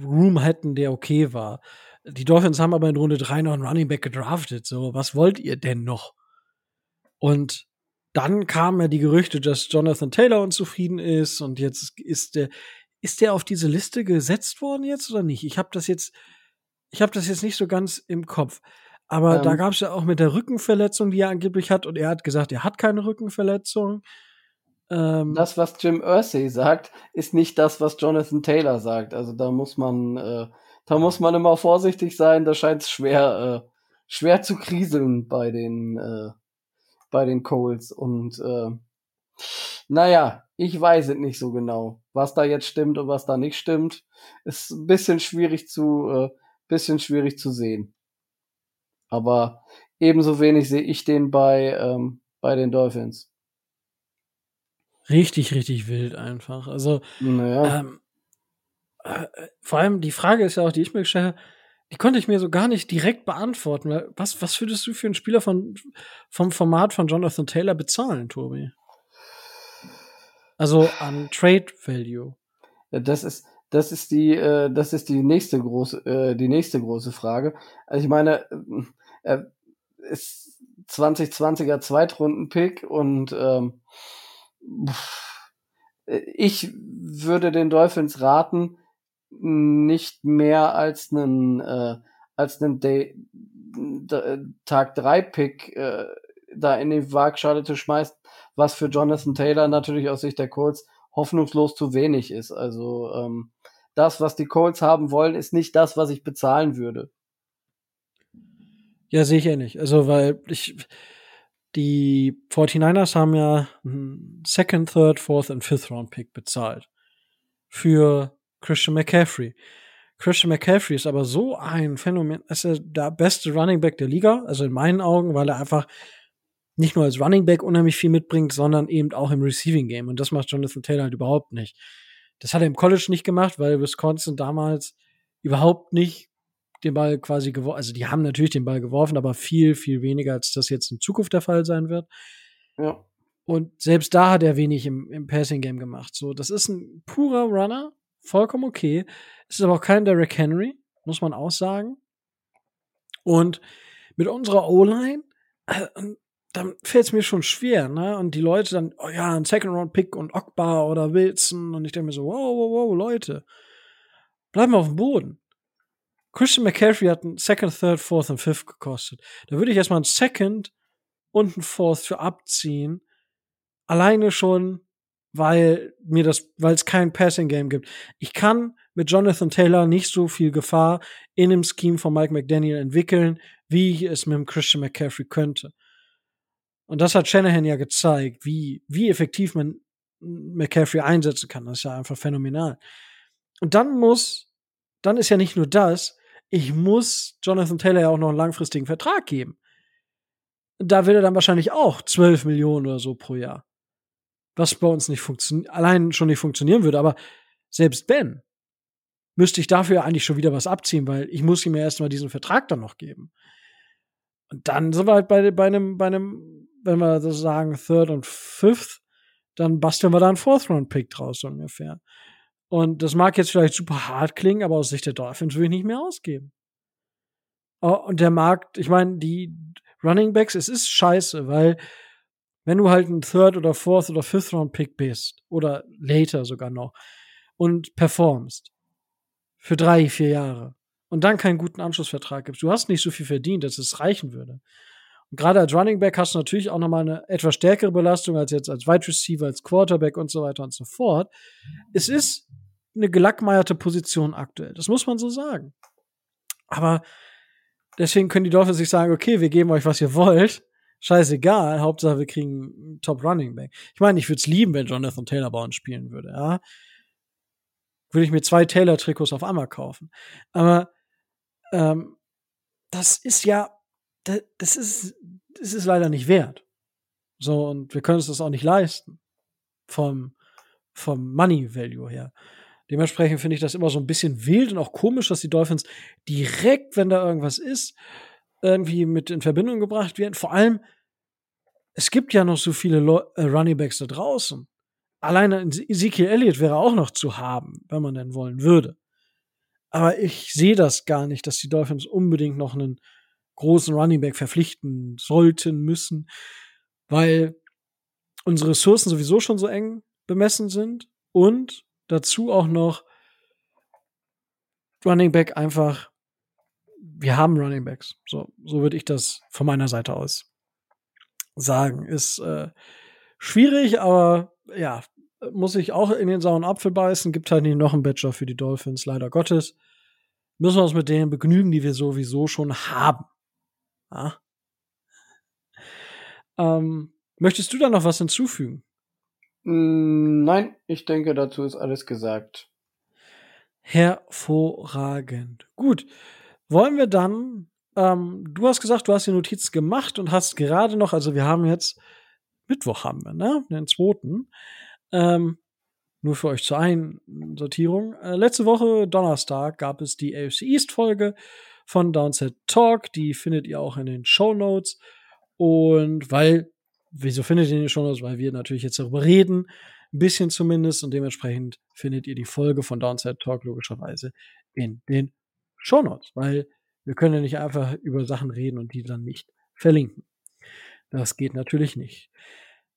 Room hätten, der okay war. Die Dolphins haben aber in Runde 3 noch einen Running Back gedraftet. So, was wollt ihr denn noch? Und dann kamen ja die Gerüchte, dass Jonathan Taylor unzufrieden ist und jetzt ist der, ist der auf diese Liste gesetzt worden jetzt oder nicht? Ich habe das jetzt, ich habe das jetzt nicht so ganz im Kopf. Aber ähm, da gab es ja auch mit der Rückenverletzung, die er angeblich hat, und er hat gesagt, er hat keine Rückenverletzung. Ähm, das, was Jim Ursay sagt, ist nicht das, was Jonathan Taylor sagt. Also da muss man, äh, da muss man immer vorsichtig sein. Da scheint es schwer, äh, schwer zu kriseln bei den, äh, bei den Coles. Und äh, naja, ich weiß es nicht so genau, was da jetzt stimmt und was da nicht stimmt. Ist ein bisschen schwierig zu, äh, bisschen schwierig zu sehen. Aber ebenso wenig sehe ich den bei, ähm, bei den Dolphins. Richtig, richtig wild einfach. Also, naja. ähm, äh, vor allem die Frage ist ja auch, die ich mir gestellt habe, die konnte ich mir so gar nicht direkt beantworten. Was, was würdest du für einen Spieler von, vom Format von Jonathan Taylor bezahlen, Tobi? Also an Trade Value. Das ist, das ist die, äh, das ist die nächste große, äh, die nächste große Frage. Also ich meine, äh, ist 2020er Zweitrunden-Pick und ähm, ich würde den Dolphins raten, nicht mehr als einen äh, als einen Day, Tag 3 Pick äh, da in die Waagschale zu schmeißen, was für Jonathan Taylor natürlich aus Sicht der Colts hoffnungslos zu wenig ist. Also ähm, das, was die Colts haben wollen, ist nicht das, was ich bezahlen würde. Ja, sehe ich ähnlich. Also, weil ich, die 49ers haben ja einen Second, Third, Fourth und Fifth Round Pick bezahlt. Für Christian McCaffrey. Christian McCaffrey ist aber so ein Phänomen, ist er der beste Running Back der Liga, also in meinen Augen, weil er einfach nicht nur als Running Back unheimlich viel mitbringt, sondern eben auch im Receiving Game. Und das macht Jonathan Taylor halt überhaupt nicht. Das hat er im College nicht gemacht, weil Wisconsin damals überhaupt nicht den Ball quasi geworfen, also die haben natürlich den Ball geworfen, aber viel, viel weniger, als das jetzt in Zukunft der Fall sein wird. Ja. Und selbst da hat er wenig im, im Passing-Game gemacht. So, das ist ein purer Runner, vollkommen okay. Es ist aber auch kein Derrick Henry, muss man auch sagen. Und mit unserer O-Line, äh, dann fällt es mir schon schwer, ne? Und die Leute dann, oh ja, ein Second-Round-Pick und Ogbar oder Wilson. Und ich denke mir so, wow, wow, wow, Leute, bleiben wir auf dem Boden. Christian McCaffrey hat einen Second, Third, Fourth und Fifth gekostet. Da würde ich erstmal einen Second und einen Fourth für abziehen. Alleine schon, weil mir das, weil es kein Passing Game gibt. Ich kann mit Jonathan Taylor nicht so viel Gefahr in dem Scheme von Mike McDaniel entwickeln, wie ich es mit dem Christian McCaffrey könnte. Und das hat Shanahan ja gezeigt, wie, wie effektiv man McCaffrey einsetzen kann. Das ist ja einfach phänomenal. Und dann muss, dann ist ja nicht nur das, ich muss Jonathan Taylor ja auch noch einen langfristigen Vertrag geben. Da will er dann wahrscheinlich auch 12 Millionen oder so pro Jahr. Was bei uns nicht funktioniert, allein schon nicht funktionieren würde, aber selbst Ben müsste ich dafür eigentlich schon wieder was abziehen, weil ich muss ihm ja erstmal diesen Vertrag dann noch geben. Und dann sind wir halt bei, bei einem, bei einem, wenn wir so sagen, Third und Fifth, dann basteln wir da einen Fourth-Round-Pick draus, so ungefähr. Und das mag jetzt vielleicht super hart klingen, aber aus Sicht der Dolphins will ich nicht mehr ausgeben. Oh, und der Markt, ich meine, die Running Backs, es ist scheiße, weil wenn du halt ein Third oder Fourth oder Fifth Round Pick bist oder later sogar noch und performst für drei, vier Jahre und dann keinen guten Anschlussvertrag gibst, du hast nicht so viel verdient, dass es reichen würde. Und gerade als Running Back hast du natürlich auch nochmal eine etwas stärkere Belastung als jetzt als Wide Receiver, als Quarterback und so weiter und so fort. Es ist eine gelackmeierte Position aktuell. Das muss man so sagen. Aber deswegen können die Dolphins sich sagen, okay, wir geben euch, was ihr wollt. Scheißegal, Hauptsache wir kriegen einen Top Running Back. Ich meine, ich würde es lieben, wenn Jonathan Taylor bei uns spielen würde, ja. Würde ich mir zwei Taylor-Trikots auf einmal kaufen. Aber ähm, das ist ja das ist, das ist leider nicht wert. So, und wir können uns das auch nicht leisten. Vom, vom Money Value her. Dementsprechend finde ich das immer so ein bisschen wild und auch komisch, dass die Dolphins direkt, wenn da irgendwas ist, irgendwie mit in Verbindung gebracht werden. Vor allem, es gibt ja noch so viele Lo äh, Runningbacks da draußen. Alleine Ezekiel Elliott wäre auch noch zu haben, wenn man denn wollen würde. Aber ich sehe das gar nicht, dass die Dolphins unbedingt noch einen großen Runningback verpflichten sollten, müssen, weil unsere Ressourcen sowieso schon so eng bemessen sind und dazu auch noch Running Back einfach, wir haben Running Backs. So, so würde ich das von meiner Seite aus sagen. Ist äh, schwierig, aber ja, muss ich auch in den sauren Apfel beißen. Gibt halt nicht noch einen Badger für die Dolphins, leider Gottes. Müssen wir uns mit denen begnügen, die wir sowieso schon haben. Ja. Ähm, möchtest du da noch was hinzufügen? Mm, nein, ich denke, dazu ist alles gesagt. Hervorragend. Gut. Wollen wir dann, ähm, du hast gesagt, du hast die Notiz gemacht und hast gerade noch, also wir haben jetzt, Mittwoch haben wir, ne? Den zweiten. Ähm, nur für euch zur Einsortierung. Äh, letzte Woche, Donnerstag, gab es die AFC East Folge von Downset Talk. Die findet ihr auch in den Show Notes. Und weil Wieso findet ihr den schon aus? Weil wir natürlich jetzt darüber reden, ein bisschen zumindest, und dementsprechend findet ihr die Folge von Downside Talk logischerweise in den Show Notes, weil wir können ja nicht einfach über Sachen reden und die dann nicht verlinken. Das geht natürlich nicht.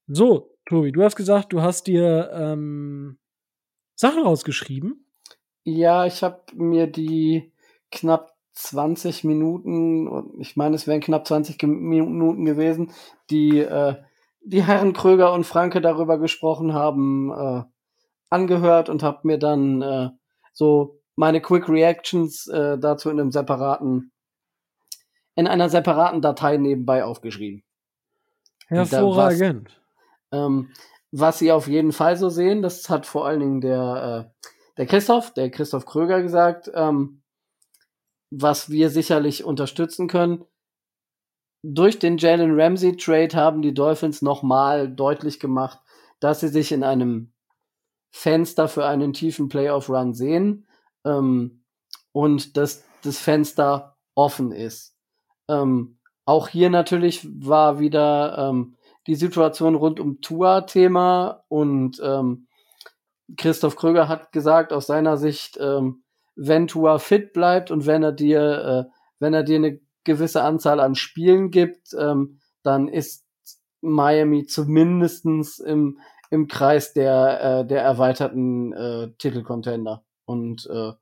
So, Tobi, du hast gesagt, du hast dir ähm, Sachen rausgeschrieben. Ja, ich habe mir die knapp 20 Minuten, ich meine, es wären knapp 20 Minuten gewesen, die äh, die Herren Kröger und Franke darüber gesprochen haben, äh, angehört und habe mir dann äh, so meine Quick Reactions äh, dazu in einem separaten, in einer separaten Datei nebenbei aufgeschrieben. Hervorragend. Was, ähm, was Sie auf jeden Fall so sehen, das hat vor allen Dingen der, äh, der Christoph, der Christoph Kröger gesagt, ähm, was wir sicherlich unterstützen können, durch den Jalen Ramsey Trade haben die Dolphins nochmal deutlich gemacht, dass sie sich in einem Fenster für einen tiefen Playoff Run sehen ähm, und dass das Fenster offen ist. Ähm, auch hier natürlich war wieder ähm, die Situation rund um Tua Thema und ähm, Christoph Kröger hat gesagt, aus seiner Sicht, ähm, wenn Tua fit bleibt und wenn er dir, äh, wenn er dir eine gewisse Anzahl an Spielen gibt, ähm, dann ist Miami zumindestens im, im Kreis der, äh, der erweiterten äh, Titelcontender. Und äh,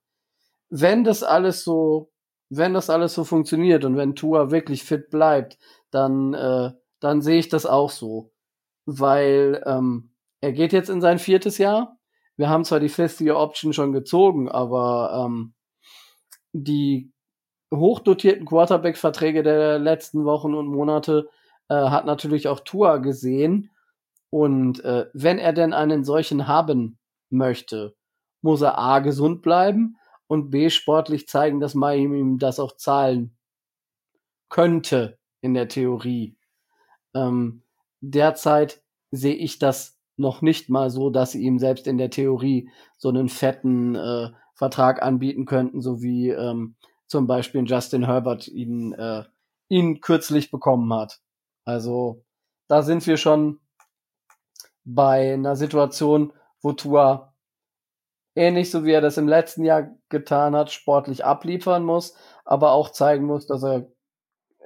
wenn das alles so, wenn das alles so funktioniert und wenn Tua wirklich fit bleibt, dann, äh, dann sehe ich das auch so. Weil ähm, er geht jetzt in sein viertes Jahr. Wir haben zwar die Year Option schon gezogen, aber ähm, die hochdotierten Quarterback-Verträge der letzten Wochen und Monate äh, hat natürlich auch Tua gesehen. Und äh, wenn er denn einen solchen haben möchte, muss er A gesund bleiben und B sportlich zeigen, dass Miami ihm das auch zahlen könnte in der Theorie. Ähm, derzeit sehe ich das noch nicht mal so, dass sie ihm selbst in der Theorie so einen fetten äh, Vertrag anbieten könnten, so wie ähm, zum Beispiel Justin Herbert ihn, äh, ihn kürzlich bekommen hat. Also da sind wir schon bei einer Situation, wo Tua ähnlich so wie er das im letzten Jahr getan hat, sportlich abliefern muss, aber auch zeigen muss, dass er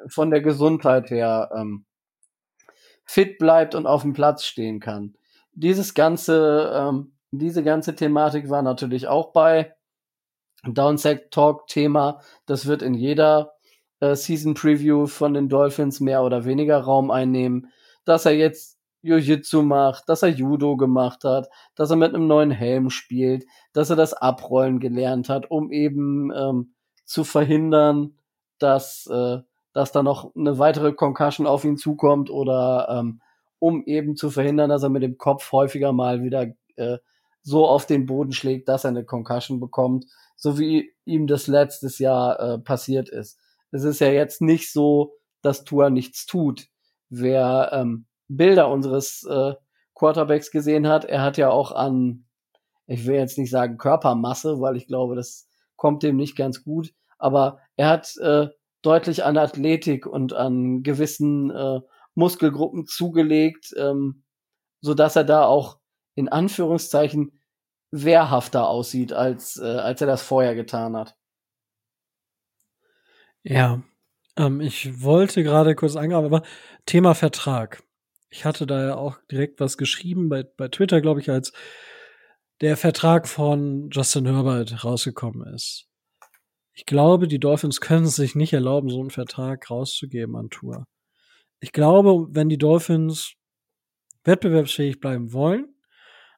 von der Gesundheit her ähm, fit bleibt und auf dem Platz stehen kann. Dieses ganze, ähm, diese ganze Thematik war natürlich auch bei Downsack Talk Thema. Das wird in jeder äh, Season Preview von den Dolphins mehr oder weniger Raum einnehmen. Dass er jetzt Jiu-Jitsu macht, dass er Judo gemacht hat, dass er mit einem neuen Helm spielt, dass er das Abrollen gelernt hat, um eben ähm, zu verhindern, dass, äh, dass da noch eine weitere Concussion auf ihn zukommt oder ähm, um eben zu verhindern, dass er mit dem Kopf häufiger mal wieder äh, so auf den Boden schlägt, dass er eine Concussion bekommt so wie ihm das letztes Jahr äh, passiert ist. Es ist ja jetzt nicht so, dass Tua nichts tut. Wer ähm, Bilder unseres äh, Quarterbacks gesehen hat, er hat ja auch an ich will jetzt nicht sagen Körpermasse, weil ich glaube, das kommt dem nicht ganz gut, aber er hat äh, deutlich an Athletik und an gewissen äh, Muskelgruppen zugelegt, ähm, so dass er da auch in Anführungszeichen wehrhafter aussieht, als, äh, als er das vorher getan hat. Ja, ähm, ich wollte gerade kurz eingreifen, aber Thema Vertrag. Ich hatte da ja auch direkt was geschrieben bei, bei Twitter, glaube ich, als der Vertrag von Justin Herbert rausgekommen ist. Ich glaube, die Dolphins können es sich nicht erlauben, so einen Vertrag rauszugeben an Tour. Ich glaube, wenn die Dolphins wettbewerbsfähig bleiben wollen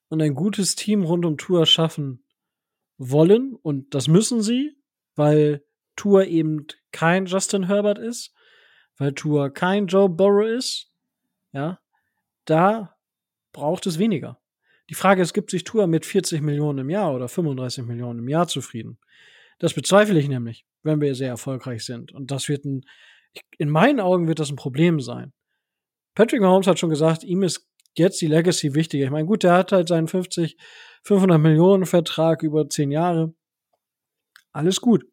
und ein gutes Team rund um Tour schaffen wollen, und das müssen sie, weil Tour eben kein Justin Herbert ist, weil Tour kein Joe Burrow ist, ja, da braucht es weniger. Die Frage ist, gibt sich Tour mit 40 Millionen im Jahr oder 35 Millionen im Jahr zufrieden? Das bezweifle ich nämlich, wenn wir sehr erfolgreich sind. Und das wird ein, in meinen Augen wird das ein Problem sein. Patrick Mahomes hat schon gesagt, ihm ist jetzt die Legacy wichtiger. Ich meine, gut, der hat halt seinen 50, 500 Millionen Vertrag über 10 Jahre. Alles gut.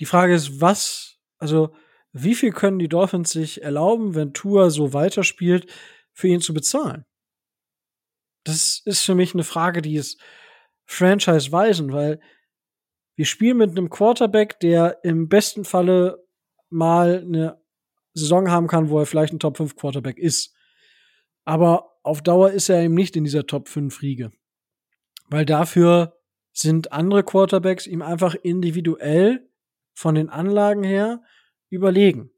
Die Frage ist, was, also, wie viel können die Dolphins sich erlauben, wenn Tour so weiterspielt, für ihn zu bezahlen? Das ist für mich eine Frage, die ist franchise-weisend, weil wir spielen mit einem Quarterback, der im besten Falle mal eine Saison haben kann, wo er vielleicht ein Top 5 Quarterback ist. Aber auf Dauer ist er eben nicht in dieser Top 5 Riege. Weil dafür sind andere Quarterbacks ihm einfach individuell von den Anlagen her überlegen.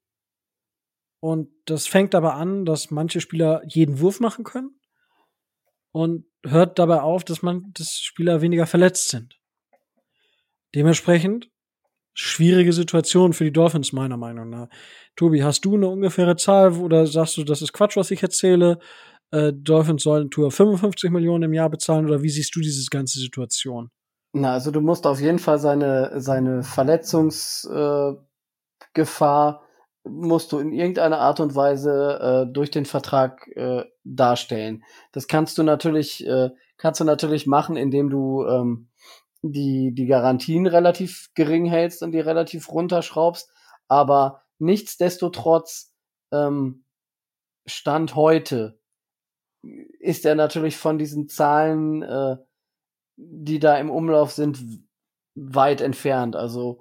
Und das fängt aber an, dass manche Spieler jeden Wurf machen können und hört dabei auf, dass man, dass Spieler weniger verletzt sind. Dementsprechend schwierige Situation für die Dolphins, meiner Meinung nach. Tobi, hast du eine ungefähre Zahl oder sagst du, das ist Quatsch, was ich erzähle? Äh, Dolphins sollen Tour 55 Millionen im Jahr bezahlen oder wie siehst du diese ganze Situation? Na, also du musst auf jeden Fall seine, seine Verletzungsgefahr äh, musst du in irgendeiner Art und Weise äh, durch den Vertrag äh, darstellen. Das kannst du natürlich, äh, kannst du natürlich machen, indem du ähm, die, die Garantien relativ gering hältst und die relativ runterschraubst. Aber nichtsdestotrotz, ähm, Stand heute, ist er natürlich von diesen Zahlen, äh, die da im Umlauf sind, weit entfernt. Also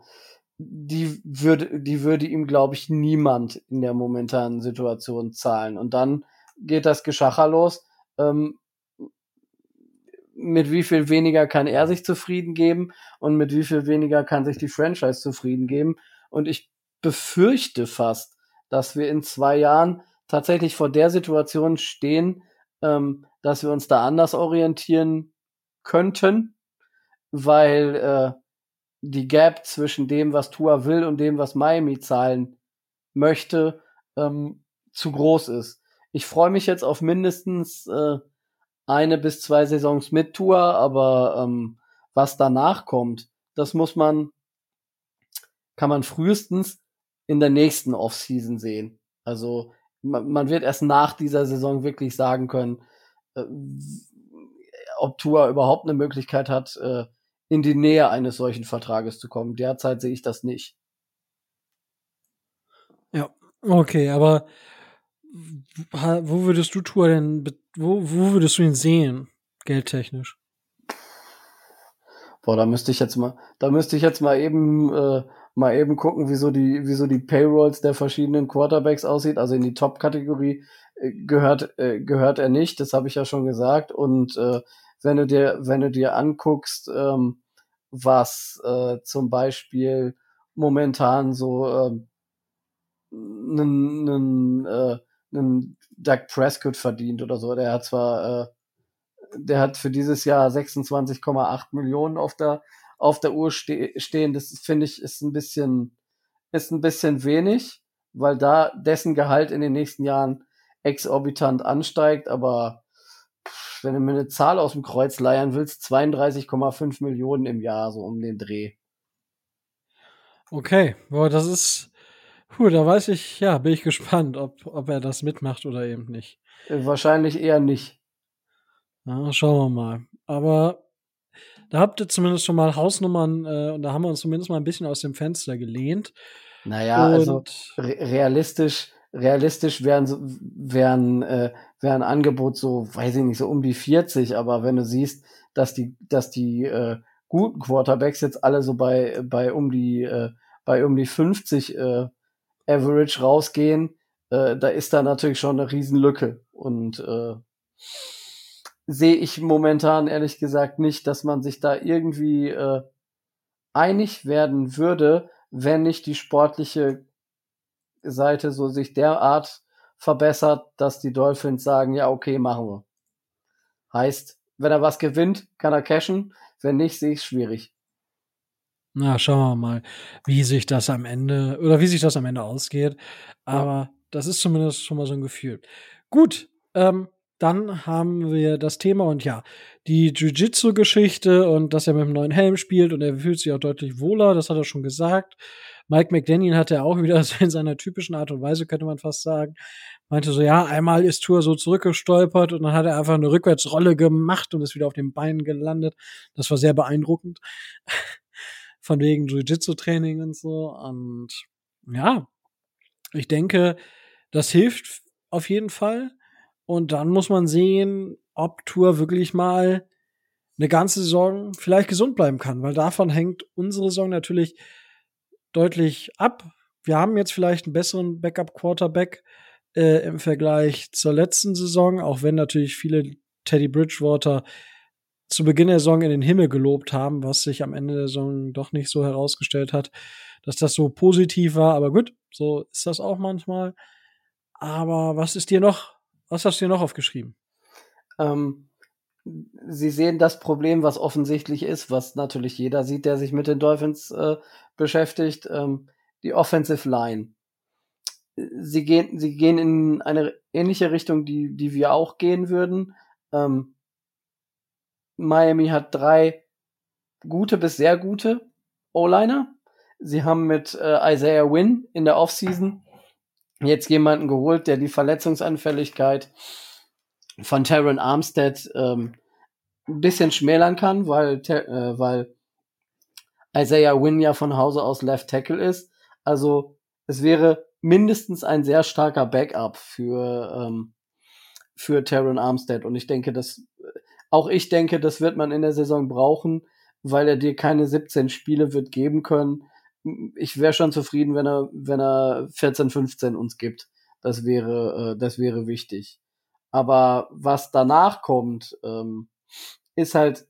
die würde, die würde ihm, glaube ich, niemand in der momentanen Situation zahlen. Und dann geht das Geschacher los. Ähm, mit wie viel weniger kann er sich zufrieden geben und mit wie viel weniger kann sich die Franchise zufrieden geben. Und ich befürchte fast, dass wir in zwei Jahren tatsächlich vor der Situation stehen, ähm, dass wir uns da anders orientieren könnten, weil äh, die Gap zwischen dem, was Tua will und dem, was Miami zahlen möchte, ähm, zu groß ist. Ich freue mich jetzt auf mindestens äh, eine bis zwei Saisons mit Tour, aber ähm, was danach kommt, das muss man, kann man frühestens in der nächsten Offseason sehen. Also man, man wird erst nach dieser Saison wirklich sagen können, äh, ob Tour überhaupt eine Möglichkeit hat, äh, in die Nähe eines solchen Vertrages zu kommen. Derzeit sehe ich das nicht. Ja, okay, aber wo würdest du Tour denn, wo, wo würdest du ihn sehen, geldtechnisch? Boah, da müsste ich jetzt mal, da müsste ich jetzt mal eben, äh, mal eben gucken, wieso die, wieso die Payrolls der verschiedenen Quarterbacks aussieht. Also in die Top-Kategorie äh, gehört, äh, gehört er nicht, das habe ich ja schon gesagt. Und äh, wenn du dir, wenn du dir anguckst, ähm, was äh, zum Beispiel momentan so ähm, einen, äh, einen Doug Prescott verdient oder so. Der hat zwar, äh, der hat für dieses Jahr 26,8 Millionen auf der auf der Uhr ste stehen. Das finde ich ist ein bisschen ist ein bisschen wenig, weil da dessen Gehalt in den nächsten Jahren exorbitant ansteigt. Aber wenn du mir eine Zahl aus dem Kreuz leiern willst, 32,5 Millionen im Jahr so um den Dreh. Okay, boah, das ist Puh, da weiß ich, ja, bin ich gespannt, ob, ob er das mitmacht oder eben nicht. Äh, wahrscheinlich eher nicht. Ja, schauen wir mal. aber da habt ihr zumindest schon mal Hausnummern äh, und da haben wir uns zumindest mal ein bisschen aus dem Fenster gelehnt. Naja, also re realistisch, realistisch wären, wären, äh, wären Angebot so, weiß ich nicht, so um die 40, aber wenn du siehst, dass die, dass die äh, guten Quarterbacks jetzt alle so bei, bei um die, äh, bei um die 50 äh, Average rausgehen, äh, da ist da natürlich schon eine Riesenlücke. Und äh, sehe ich momentan ehrlich gesagt nicht, dass man sich da irgendwie äh, einig werden würde, wenn nicht die sportliche Seite so sich derart verbessert, dass die Dolphins sagen, ja, okay, machen wir. Heißt, wenn er was gewinnt, kann er cashen. Wenn nicht, sehe ich es schwierig. Na, schauen wir mal, wie sich das am Ende oder wie sich das am Ende ausgeht. Aber ja. das ist zumindest schon mal so ein Gefühl. Gut, ähm, dann haben wir das Thema und ja, die Jiu-Jitsu-Geschichte und dass er mit dem neuen Helm spielt und er fühlt sich auch deutlich wohler, das hat er schon gesagt. Mike McDaniel hat ja auch wieder so in seiner typischen Art und Weise, könnte man fast sagen, meinte so, ja, einmal ist Tour so zurückgestolpert und dann hat er einfach eine Rückwärtsrolle gemacht und ist wieder auf den Beinen gelandet. Das war sehr beeindruckend. Von wegen Jiu-Jitsu-Training und so. Und ja, ich denke, das hilft auf jeden Fall. Und dann muss man sehen, ob Tour wirklich mal eine ganze Saison vielleicht gesund bleiben kann, weil davon hängt unsere Saison natürlich deutlich ab. Wir haben jetzt vielleicht einen besseren Backup-Quarterback äh, im Vergleich zur letzten Saison, auch wenn natürlich viele Teddy Bridgewater zu Beginn der Saison in den Himmel gelobt haben, was sich am Ende der Saison doch nicht so herausgestellt hat, dass das so positiv war. Aber gut, so ist das auch manchmal. Aber was ist dir noch, was hast du dir noch aufgeschrieben? Ähm, Sie sehen das Problem, was offensichtlich ist, was natürlich jeder sieht, der sich mit den Dolphins äh, beschäftigt, ähm, die Offensive Line. Sie gehen, sie gehen in eine ähnliche Richtung, die, die wir auch gehen würden. Ähm, Miami hat drei gute bis sehr gute O-Liner. Sie haben mit äh, Isaiah Wynn in der Offseason jetzt jemanden geholt, der die Verletzungsanfälligkeit von Terran Armstead ähm, ein bisschen schmälern kann, weil, äh, weil Isaiah Wynn ja von Hause aus Left Tackle ist. Also es wäre mindestens ein sehr starker Backup für, ähm, für Terran Armstead. Und ich denke, dass auch ich denke, das wird man in der Saison brauchen, weil er dir keine 17 Spiele wird geben können. Ich wäre schon zufrieden, wenn er, wenn er 14, 15 uns gibt. Das wäre, äh, das wäre wichtig. Aber was danach kommt, ähm, ist halt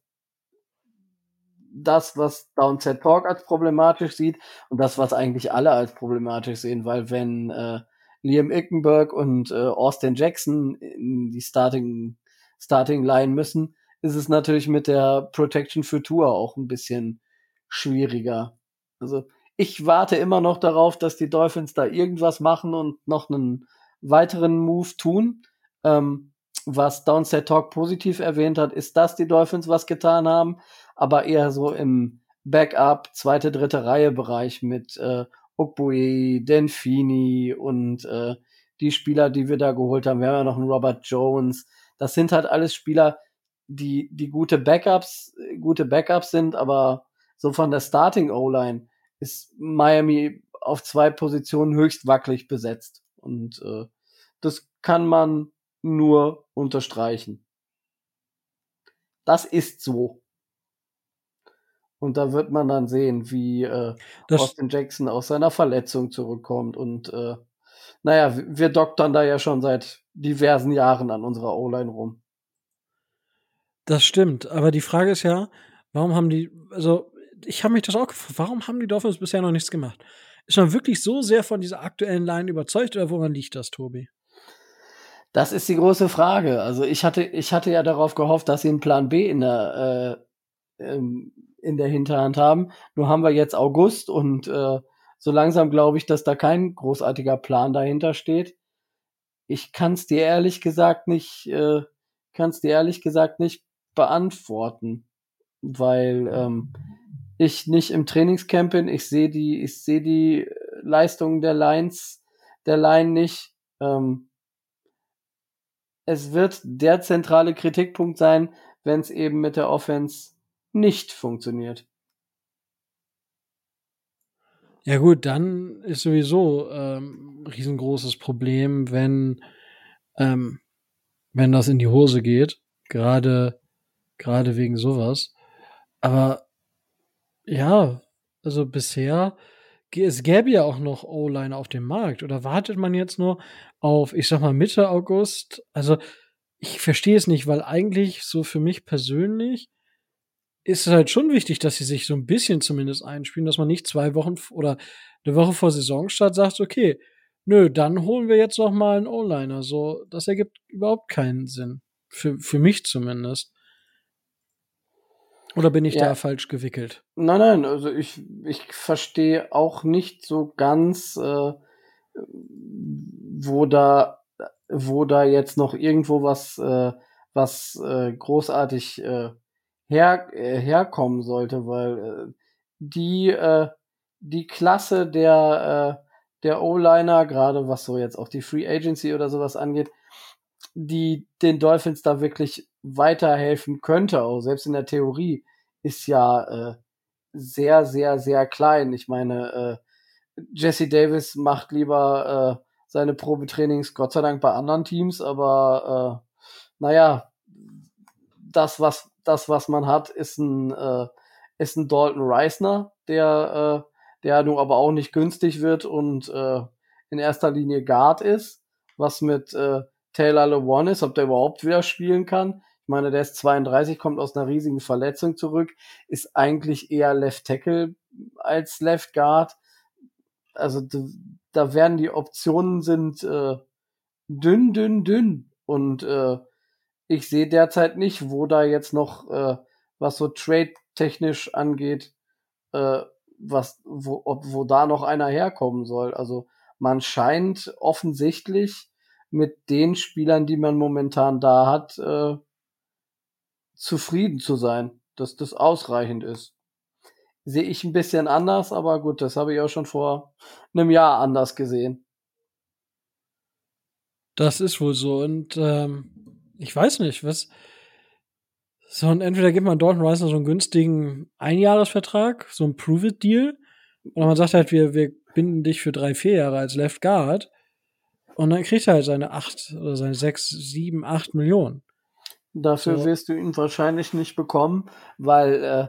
das, was Downset Talk als problematisch sieht und das, was eigentlich alle als problematisch sehen, weil wenn äh, Liam Ickenberg und äh, Austin Jackson in die Starting Starting Line müssen, ist es natürlich mit der Protection für Tour auch ein bisschen schwieriger. Also ich warte immer noch darauf, dass die Dolphins da irgendwas machen und noch einen weiteren Move tun. Ähm, was Downset Talk positiv erwähnt hat, ist, dass die Dolphins was getan haben, aber eher so im Backup, zweite, dritte Reihe Bereich mit äh, Okbue, Denfini und äh, die Spieler, die wir da geholt haben. Wir haben ja noch einen Robert Jones. Das sind halt alles Spieler, die, die gute Backups, gute Backups sind, aber so von der Starting O-Line ist Miami auf zwei Positionen höchst wackelig besetzt. Und äh, das kann man nur unterstreichen. Das ist so. Und da wird man dann sehen, wie äh, Austin Jackson aus seiner Verletzung zurückkommt. Und äh, naja, wir doktern da ja schon seit diversen Jahren an unserer O-Line rum. Das stimmt, aber die Frage ist ja, warum haben die, also ich habe mich das auch gefragt, warum haben die Dolphins bisher noch nichts gemacht? Ist man wirklich so sehr von dieser aktuellen Line überzeugt oder woran liegt das, Tobi? Das ist die große Frage. Also ich hatte, ich hatte ja darauf gehofft, dass sie einen Plan B in der, äh, ähm, in der Hinterhand haben. Nur haben wir jetzt August und äh, so langsam glaube ich, dass da kein großartiger Plan dahinter steht. Ich kann es dir ehrlich gesagt nicht, äh, kann es dir ehrlich gesagt nicht beantworten, weil ähm, ich nicht im Trainingscamp bin. Ich sehe die, ich sehe die Leistungen der Lines, der Line nicht. Ähm, es wird der zentrale Kritikpunkt sein, wenn es eben mit der Offense nicht funktioniert. Ja gut, dann ist sowieso ähm, riesengroßes Problem, wenn ähm, wenn das in die Hose geht, gerade gerade wegen sowas. Aber ja, also bisher es gäbe ja auch noch O-Line auf dem Markt. Oder wartet man jetzt nur auf, ich sag mal, Mitte August? Also, ich verstehe es nicht, weil eigentlich so für mich persönlich ist es halt schon wichtig, dass sie sich so ein bisschen zumindest einspielen, dass man nicht zwei Wochen oder eine Woche vor Saisonstart sagt, okay, nö, dann holen wir jetzt noch mal einen O-Liner. So, das ergibt überhaupt keinen Sinn. Für, für mich zumindest. Oder bin ich ja. da falsch gewickelt? Nein, nein, also ich, ich verstehe auch nicht so ganz, äh, wo da, wo da jetzt noch irgendwo was, äh, was äh, großartig äh, her, äh, herkommen sollte, weil äh, die, äh, die Klasse der, äh, der O-Liner, gerade was so jetzt auch die Free Agency oder sowas angeht, die den Dolphins da wirklich weiterhelfen könnte, auch selbst in der Theorie, ist ja äh, sehr, sehr, sehr klein. Ich meine, äh, Jesse Davis macht lieber äh, seine Probetrainings, Gott sei Dank, bei anderen Teams, aber äh, naja, das, was, das, was man hat, ist ein, äh, ist ein Dalton Reisner, der, äh, der nun aber auch nicht günstig wird und äh, in erster Linie Guard ist, was mit äh, Taylor LeWan ist, ob der überhaupt wieder spielen kann. Ich meine, der ist 32, kommt aus einer riesigen Verletzung zurück, ist eigentlich eher Left Tackle als Left Guard. Also da werden die Optionen sind äh, dünn, dünn, dünn. Und äh, ich sehe derzeit nicht, wo da jetzt noch, äh, was so trade-technisch angeht, äh, was, wo, ob, wo da noch einer herkommen soll. Also man scheint offensichtlich mit den Spielern, die man momentan da hat, äh, zufrieden zu sein, dass das ausreichend ist. Sehe ich ein bisschen anders, aber gut, das habe ich auch schon vor einem Jahr anders gesehen. Das ist wohl so. Und ähm, ich weiß nicht, was. So, und entweder gibt man Dalton Reisner so einen günstigen Einjahresvertrag, so einen Prove-It-Deal, oder man sagt halt, wir, wir binden dich für drei, vier Jahre als Left Guard, und dann kriegt er halt seine acht oder seine sechs, sieben, acht Millionen. Dafür so. wirst du ihn wahrscheinlich nicht bekommen, weil äh,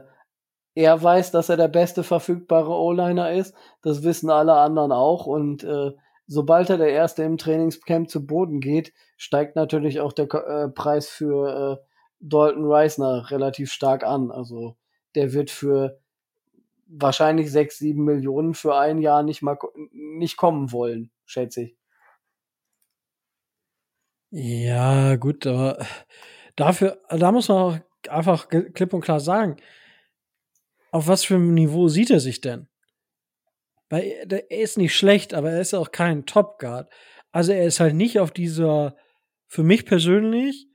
er weiß, dass er der beste verfügbare O-Liner ist. Das wissen alle anderen auch. Und äh, sobald er der Erste im Trainingscamp zu Boden geht, steigt natürlich auch der äh, Preis für äh, Dalton Reisner relativ stark an. Also der wird für wahrscheinlich sechs, sieben Millionen für ein Jahr nicht mal nicht kommen wollen, schätze ich. Ja, gut, aber dafür, da muss man auch einfach klipp und klar sagen, auf was für einem Niveau sieht er sich denn? Weil er ist nicht schlecht, aber er ist auch kein Top Guard. Also er ist halt nicht auf dieser, für mich persönlich,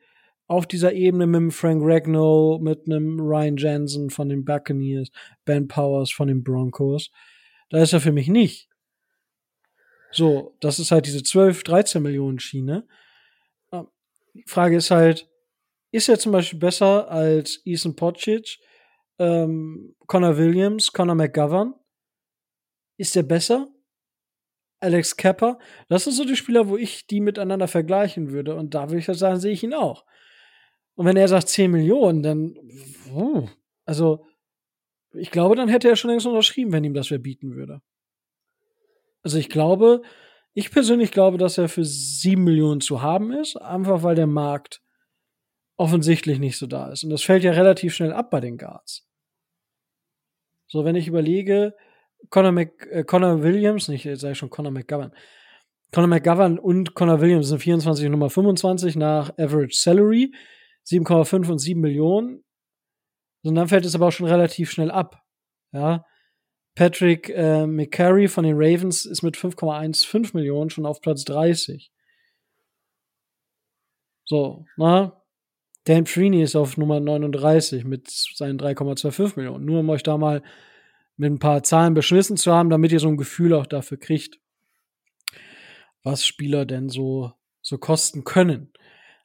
auf dieser Ebene mit einem Frank Ragnow, mit einem Ryan Jensen von den Buccaneers, Ben Powers von den Broncos. Da ist er für mich nicht. So, das ist halt diese 12, 13 Millionen Schiene. Die Frage ist halt, ist er zum Beispiel besser als Ethan Potchich, ähm, Connor Williams, Connor McGovern? Ist er besser? Alex Kepper? Das sind so die Spieler, wo ich die miteinander vergleichen würde. Und da würde ich halt sagen, sehe ich ihn auch. Und wenn er sagt 10 Millionen, dann, uh, also, ich glaube, dann hätte er schon längst unterschrieben, wenn ihm das wer bieten würde. Also ich glaube, ich persönlich glaube, dass er für 7 Millionen zu haben ist, einfach weil der Markt offensichtlich nicht so da ist. Und das fällt ja relativ schnell ab bei den Guards. So, wenn ich überlege, Conor, Mc, äh, Conor Williams, nicht, jetzt sage ich schon Conor McGovern. Conor McGovern und Conor Williams sind 24 und Nummer 25 nach Average Salary, 7,5 und 7 Millionen. Und dann fällt es aber auch schon relativ schnell ab. Ja. Patrick äh, McCary von den Ravens ist mit 5,15 Millionen schon auf Platz 30. So, na, Dan Freeney ist auf Nummer 39 mit seinen 3,25 Millionen. Nur um euch da mal mit ein paar Zahlen beschmissen zu haben, damit ihr so ein Gefühl auch dafür kriegt, was Spieler denn so, so kosten können.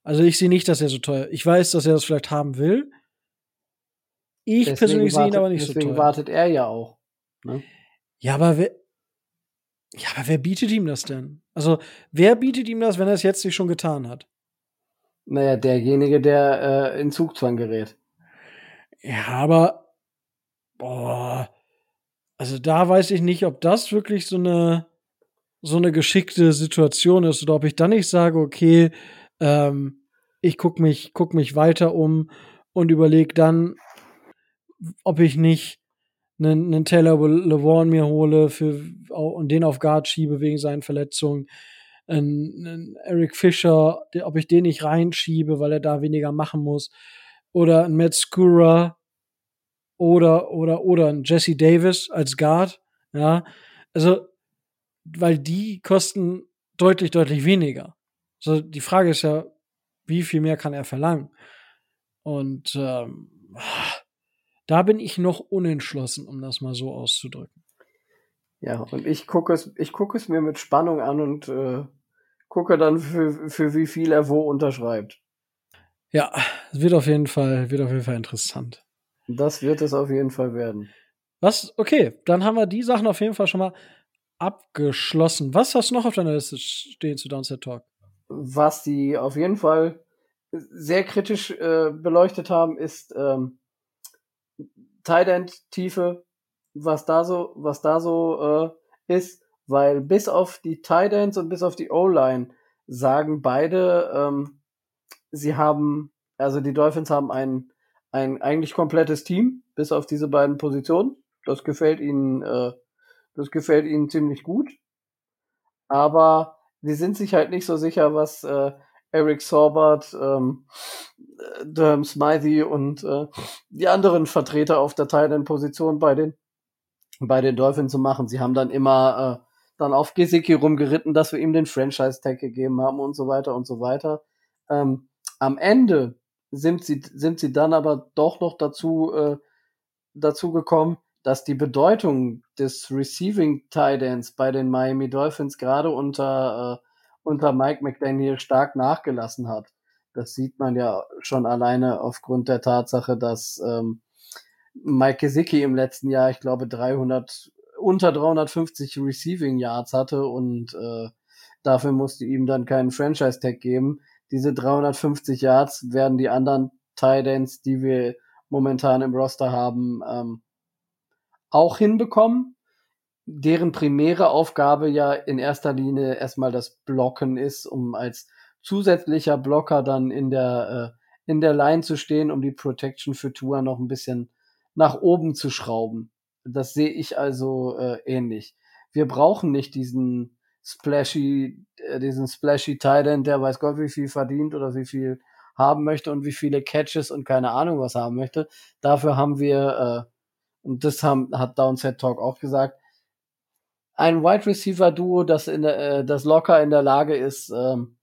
Also ich sehe nicht, dass er so teuer. Ich weiß, dass er das vielleicht haben will. Ich Deswegen persönlich sehe ihn aber nicht so Deswegen teuer. wartet er ja auch. Ne? Ja, aber wer, ja, aber wer bietet ihm das denn? Also, wer bietet ihm das, wenn er es jetzt nicht schon getan hat? Naja, derjenige, der äh, in Zugzwang gerät. Ja, aber, boah, also da weiß ich nicht, ob das wirklich so eine, so eine geschickte Situation ist oder ob ich dann nicht sage, okay, ähm, ich guck mich, guck mich weiter um und überlege dann, ob ich nicht einen, einen Taylor LeVaughn mir hole für, und den auf Guard schiebe wegen seinen Verletzungen. Einen, einen Eric Fischer, ob ich den nicht reinschiebe, weil er da weniger machen muss. Oder ein Matt Skura oder, oder, oder ein Jesse Davis als Guard. Ja, also, weil die kosten deutlich, deutlich weniger. So, die Frage ist ja, wie viel mehr kann er verlangen? Und ähm, da bin ich noch unentschlossen, um das mal so auszudrücken. Ja, und ich gucke es, ich gucke es mir mit Spannung an und äh, gucke dann für, für wie viel er wo unterschreibt. Ja, es wird auf jeden Fall, wird auf jeden Fall interessant. Das wird es auf jeden Fall werden. Was? Okay, dann haben wir die Sachen auf jeden Fall schon mal abgeschlossen. Was hast du noch auf deiner Liste stehen zu Downset Talk? Was die auf jeden Fall sehr kritisch äh, beleuchtet haben, ist ähm, Tight End Tiefe, was da so, was da so äh, ist, weil bis auf die Tight Ends und bis auf die O-Line sagen beide, ähm, sie haben, also die Dolphins haben ein ein eigentlich komplettes Team, bis auf diese beiden Positionen. Das gefällt ihnen, äh, das gefällt ihnen ziemlich gut. Aber sie sind sich halt nicht so sicher, was äh, Eric Sorbert, ähm, Durham Smythe und äh, die anderen Vertreter auf der Thailand-Position bei den bei den Dolphins zu machen. Sie haben dann immer äh, dann auf Gesicki rumgeritten, dass wir ihm den Franchise-Tag gegeben haben und so weiter und so weiter. Ähm, am Ende sind sie, sind sie dann aber doch noch dazu, äh, dazu gekommen, dass die Bedeutung des Receiving Ends bei den Miami Dolphins gerade unter, äh, unter Mike McDaniel stark nachgelassen hat. Das sieht man ja schon alleine aufgrund der Tatsache, dass ähm, Mike Gesicki im letzten Jahr, ich glaube, 300, unter 350 Receiving Yards hatte und äh, dafür musste ihm dann keinen Franchise Tag geben diese 350 Yards werden die anderen Ends, die wir momentan im Roster haben, ähm, auch hinbekommen. Deren primäre Aufgabe ja in erster Linie erstmal das Blocken ist, um als zusätzlicher Blocker dann in der, äh, in der Line zu stehen, um die Protection für Tour noch ein bisschen nach oben zu schrauben. Das sehe ich also äh, ähnlich. Wir brauchen nicht diesen splashy, äh, diesen splashy Titan, der weiß Gott wie viel verdient oder wie viel haben möchte und wie viele Catches und keine Ahnung was haben möchte. Dafür haben wir, äh, und das haben, hat Downset Talk auch gesagt, ein Wide Receiver Duo, das in der, äh, das locker in der Lage ist, ähm,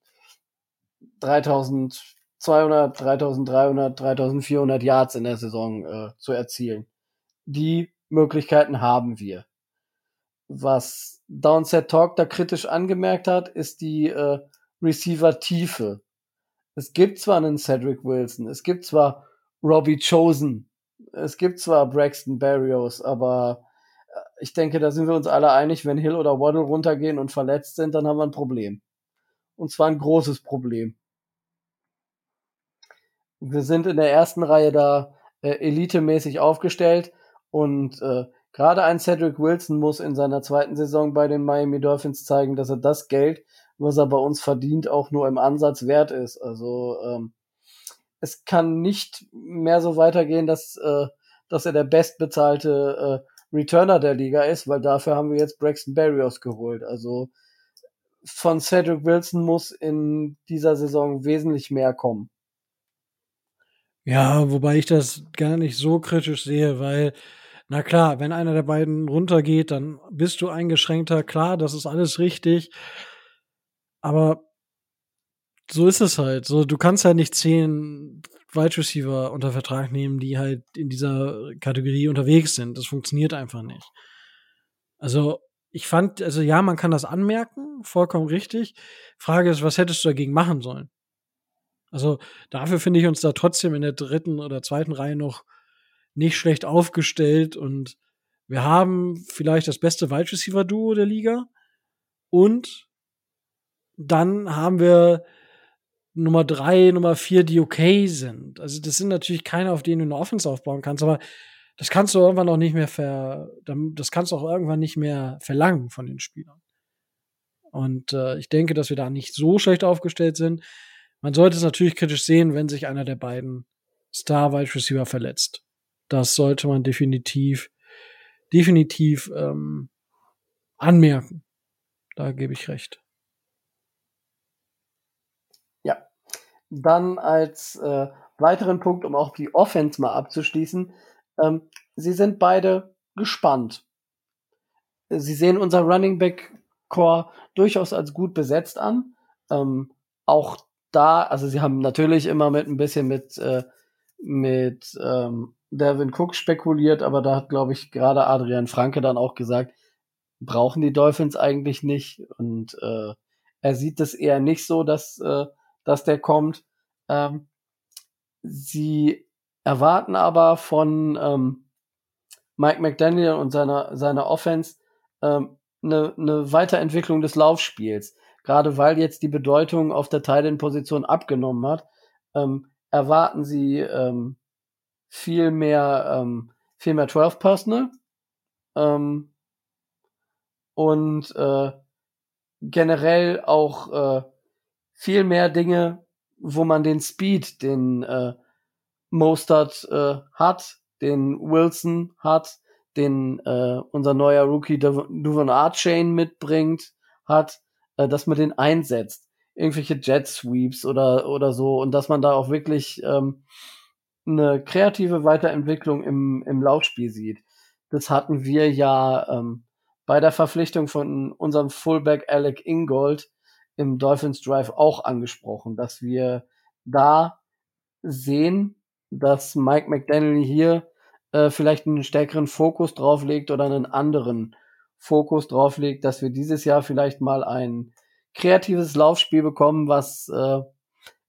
3200, 3300, 3400 Yards in der Saison äh, zu erzielen. Die Möglichkeiten haben wir. Was Downset Talk da kritisch angemerkt hat, ist die äh, Receiver-Tiefe. Es gibt zwar einen Cedric Wilson, es gibt zwar Robbie Chosen, es gibt zwar Braxton Berrios, aber äh, ich denke, da sind wir uns alle einig, wenn Hill oder Waddle runtergehen und verletzt sind, dann haben wir ein Problem. Und zwar ein großes Problem. Wir sind in der ersten Reihe da äh, elitemäßig aufgestellt und äh, gerade ein Cedric Wilson muss in seiner zweiten Saison bei den Miami Dolphins zeigen, dass er das Geld, was er bei uns verdient, auch nur im Ansatz wert ist. Also ähm, es kann nicht mehr so weitergehen, dass, äh, dass er der bestbezahlte äh, Returner der Liga ist, weil dafür haben wir jetzt Braxton Berrios geholt. Also von Cedric Wilson muss in dieser Saison wesentlich mehr kommen. Ja, wobei ich das gar nicht so kritisch sehe, weil, na klar, wenn einer der beiden runtergeht, dann bist du eingeschränkter. Klar, das ist alles richtig. Aber so ist es halt. So, du kannst halt nicht zehn Wide Receiver unter Vertrag nehmen, die halt in dieser Kategorie unterwegs sind. Das funktioniert einfach nicht. Also, ich fand, also ja, man kann das anmerken, vollkommen richtig. Frage ist, was hättest du dagegen machen sollen? Also dafür finde ich uns da trotzdem in der dritten oder zweiten Reihe noch nicht schlecht aufgestellt und wir haben vielleicht das beste Wide Receiver Duo der Liga und dann haben wir Nummer drei, Nummer vier, die okay sind. Also das sind natürlich keine, auf denen du eine Offense aufbauen kannst, aber das kannst du irgendwann auch nicht mehr ver, das kannst du auch irgendwann nicht mehr verlangen von den Spielern. Und äh, ich denke, dass wir da nicht so schlecht aufgestellt sind. Man sollte es natürlich kritisch sehen, wenn sich einer der beiden Star Wide Receiver verletzt. Das sollte man definitiv, definitiv ähm, anmerken. Da gebe ich recht. Ja. Dann als äh, weiteren Punkt, um auch die Offense mal abzuschließen, ähm, sie sind beide gespannt. Sie sehen unser Running Back Core durchaus als gut besetzt an. Ähm, auch da, also sie haben natürlich immer mit ein bisschen mit, äh, mit ähm, Devin Cook spekuliert, aber da hat, glaube ich, gerade Adrian Franke dann auch gesagt, brauchen die Dolphins eigentlich nicht. Und äh, er sieht es eher nicht so, dass, äh, dass der kommt. Ähm, sie erwarten aber von ähm, Mike McDaniel und seiner, seiner Offense ähm, eine, eine Weiterentwicklung des Laufspiels. Gerade weil jetzt die Bedeutung auf der Titan-Position abgenommen hat, ähm, erwarten sie ähm, viel mehr, ähm, viel mehr 12 Personal ähm, und äh, generell auch äh, viel mehr Dinge, wo man den Speed, den äh, Mostert äh, hat, den Wilson hat, den äh, unser neuer Rookie Duvon Archain mitbringt, hat, äh, dass man den einsetzt. Irgendwelche Jet Sweeps oder, oder so und dass man da auch wirklich ähm, eine kreative Weiterentwicklung im, im Laufspiel sieht. Das hatten wir ja ähm, bei der Verpflichtung von unserem Fullback Alec Ingold im Dolphins Drive auch angesprochen, dass wir da sehen, dass Mike McDaniel hier äh, vielleicht einen stärkeren Fokus drauf legt oder einen anderen Fokus drauf legt, dass wir dieses Jahr vielleicht mal ein kreatives Laufspiel bekommen, was äh,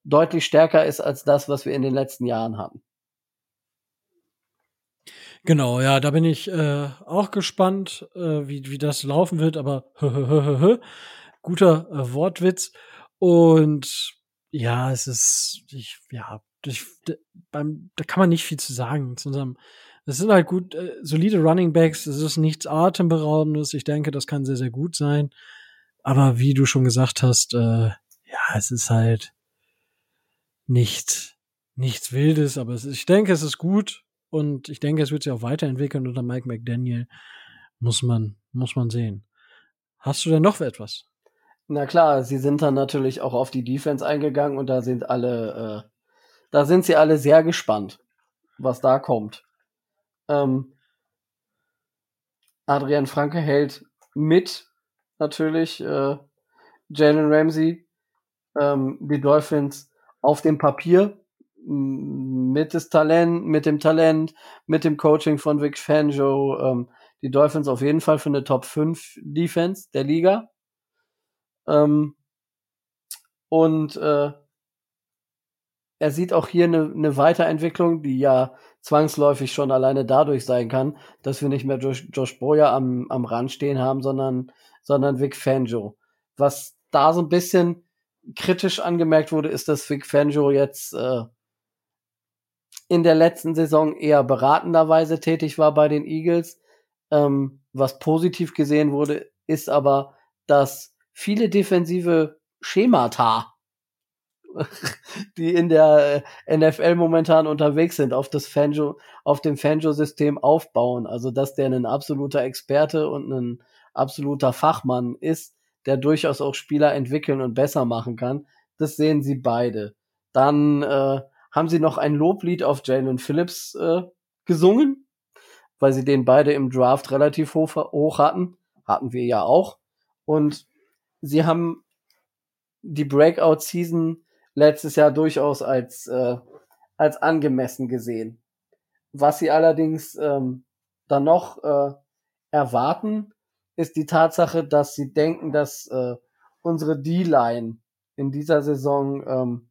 deutlich stärker ist als das, was wir in den letzten Jahren hatten. Genau, ja, da bin ich äh, auch gespannt, äh, wie, wie das laufen wird, aber guter äh, Wortwitz. Und ja, es ist, ich, ja, ich, beim, da kann man nicht viel zu sagen zu unserem das sind halt gut, äh, solide Running Backs. Es ist nichts Atemberaubendes. Ich denke, das kann sehr, sehr gut sein. Aber wie du schon gesagt hast, äh, ja, es ist halt nicht, nichts Wildes. Aber ist, ich denke, es ist gut. Und ich denke, es wird sich auch weiterentwickeln unter Mike McDaniel. Muss man, muss man sehen. Hast du denn noch etwas? Na klar, sie sind dann natürlich auch auf die Defense eingegangen und da sind alle, äh, da sind sie alle sehr gespannt, was da kommt. Ähm, Adrian Franke hält mit natürlich äh, Jalen Ramsey, ähm, die Dolphins auf dem Papier mit des Talent, mit dem Talent, mit dem Coaching von Vic Fangio, ähm, die Dolphins auf jeden Fall für eine Top 5 Defense der Liga. Ähm, und äh, er sieht auch hier eine, eine Weiterentwicklung, die ja zwangsläufig schon alleine dadurch sein kann, dass wir nicht mehr Josh, Josh Boyer am, am Rand stehen haben, sondern, sondern Vic Fangio. Was da so ein bisschen kritisch angemerkt wurde, ist, dass Vic Fangio jetzt äh, in der letzten Saison eher beratenderweise tätig war bei den Eagles. Ähm, was positiv gesehen wurde, ist aber, dass viele defensive Schemata die in der äh, NFL momentan unterwegs sind, auf das Fanjo, auf dem Fanjo-System aufbauen. Also, dass der ein absoluter Experte und ein absoluter Fachmann ist, der durchaus auch Spieler entwickeln und besser machen kann. Das sehen sie beide. Dann äh, haben sie noch ein Loblied auf Jalen Phillips äh, gesungen, weil sie den beide im Draft relativ hoch, hoch hatten. Hatten wir ja auch. Und sie haben die Breakout-Season letztes Jahr durchaus als, äh, als angemessen gesehen. Was sie allerdings ähm, dann noch äh, erwarten, ist die Tatsache, dass sie denken, dass äh, unsere D-Line in dieser Saison ähm,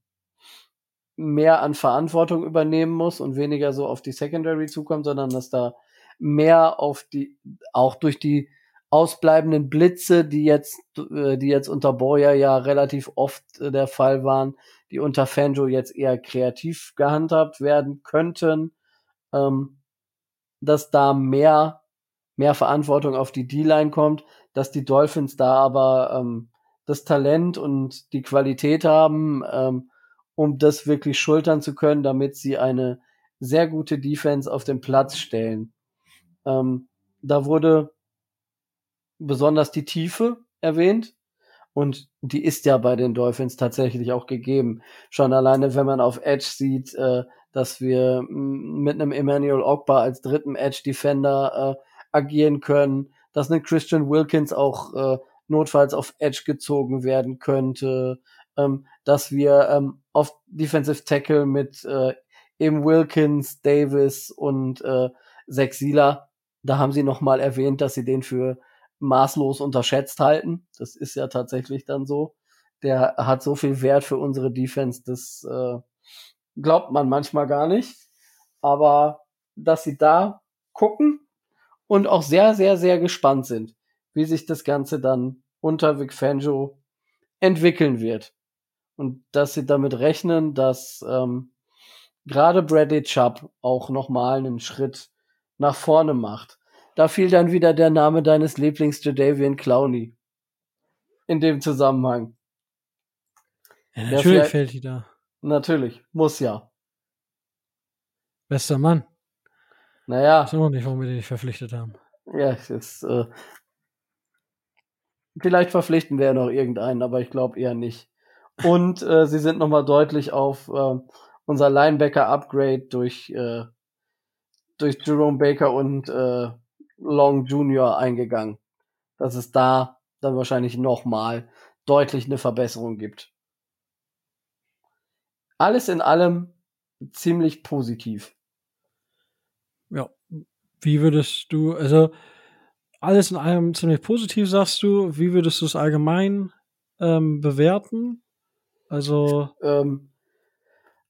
mehr an Verantwortung übernehmen muss und weniger so auf die Secondary zukommt, sondern dass da mehr auf die, auch durch die ausbleibenden Blitze, die jetzt, äh, die jetzt unter Boyer ja relativ oft äh, der Fall waren, die unter Fanjo jetzt eher kreativ gehandhabt werden könnten, ähm, dass da mehr, mehr Verantwortung auf die D-Line kommt, dass die Dolphins da aber ähm, das Talent und die Qualität haben, ähm, um das wirklich schultern zu können, damit sie eine sehr gute Defense auf den Platz stellen. Ähm, da wurde besonders die Tiefe erwähnt. Und die ist ja bei den Dolphins tatsächlich auch gegeben. Schon alleine, wenn man auf Edge sieht, äh, dass wir mit einem Emmanuel Ogba als dritten Edge Defender äh, agieren können, dass ein Christian Wilkins auch äh, notfalls auf Edge gezogen werden könnte, ähm, dass wir ähm, auf Defensive Tackle mit äh, eben Wilkins, Davis und äh, Sieler, da haben sie nochmal erwähnt, dass sie den für maßlos unterschätzt halten. Das ist ja tatsächlich dann so. Der hat so viel Wert für unsere Defense, das äh, glaubt man manchmal gar nicht. Aber dass sie da gucken und auch sehr, sehr, sehr gespannt sind, wie sich das Ganze dann unter Vic Fangio entwickeln wird. Und dass sie damit rechnen, dass ähm, gerade Bradley Chubb auch nochmal einen Schritt nach vorne macht. Da fiel dann wieder der Name deines Lieblings Jadavian Clowney. In dem Zusammenhang. Ja, natürlich fällt die da. Natürlich, muss ja. Bester Mann. Naja. Ich weiß noch nicht, warum wir den nicht verpflichtet haben. Ja, ist, äh, vielleicht verpflichten wir ja noch irgendeinen, aber ich glaube eher nicht. Und äh, sie sind nochmal deutlich auf äh, unser Linebacker-Upgrade durch, äh, durch Jerome Baker und äh, Long Junior eingegangen. Dass es da dann wahrscheinlich nochmal deutlich eine Verbesserung gibt. Alles in allem ziemlich positiv. Wie würdest du, also alles in allem ziemlich positiv, sagst du. Wie würdest du es allgemein ähm, bewerten? Also ähm,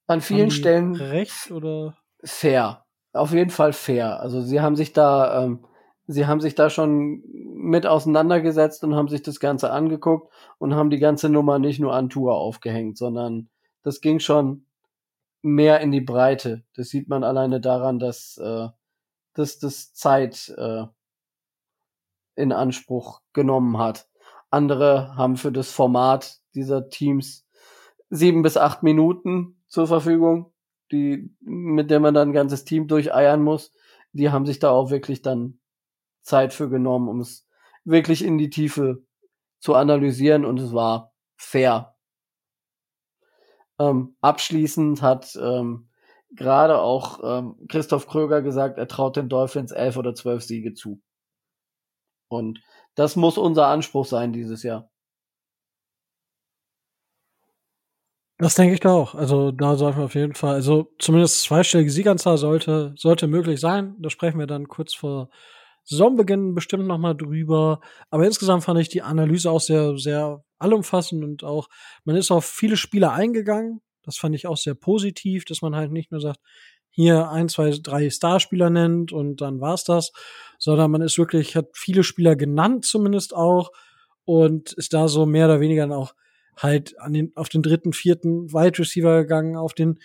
an vielen Stellen recht oder fair. Auf jeden Fall fair. Also sie haben sich da ähm, sie haben sich da schon mit auseinandergesetzt und haben sich das Ganze angeguckt und haben die ganze Nummer nicht nur an Tour aufgehängt, sondern das ging schon mehr in die Breite. Das sieht man alleine daran, dass, äh, dass das Zeit äh, in Anspruch genommen hat. Andere haben für das Format dieser Teams sieben bis acht Minuten zur Verfügung, die, mit der man dann ein ganzes Team durcheiern muss. Die haben sich da auch wirklich dann Zeit für genommen, um es wirklich in die Tiefe zu analysieren und es war fair. Ähm, abschließend hat ähm, gerade auch ähm, Christoph Kröger gesagt, er traut den Dolphins elf oder zwölf Siege zu. Und das muss unser Anspruch sein dieses Jahr. Das denke ich doch auch. Also da sollten wir auf jeden Fall, also zumindest zweistellige Sieganzahl sollte, sollte möglich sein. Da sprechen wir dann kurz vor Saisonbeginn bestimmt noch mal drüber. Aber insgesamt fand ich die Analyse auch sehr, sehr allumfassend und auch, man ist auf viele Spieler eingegangen. Das fand ich auch sehr positiv, dass man halt nicht nur sagt, hier ein, zwei, drei Starspieler nennt und dann war's das, sondern man ist wirklich, hat viele Spieler genannt zumindest auch und ist da so mehr oder weniger dann auch halt an den, auf den dritten, vierten Wide Receiver gegangen, auf den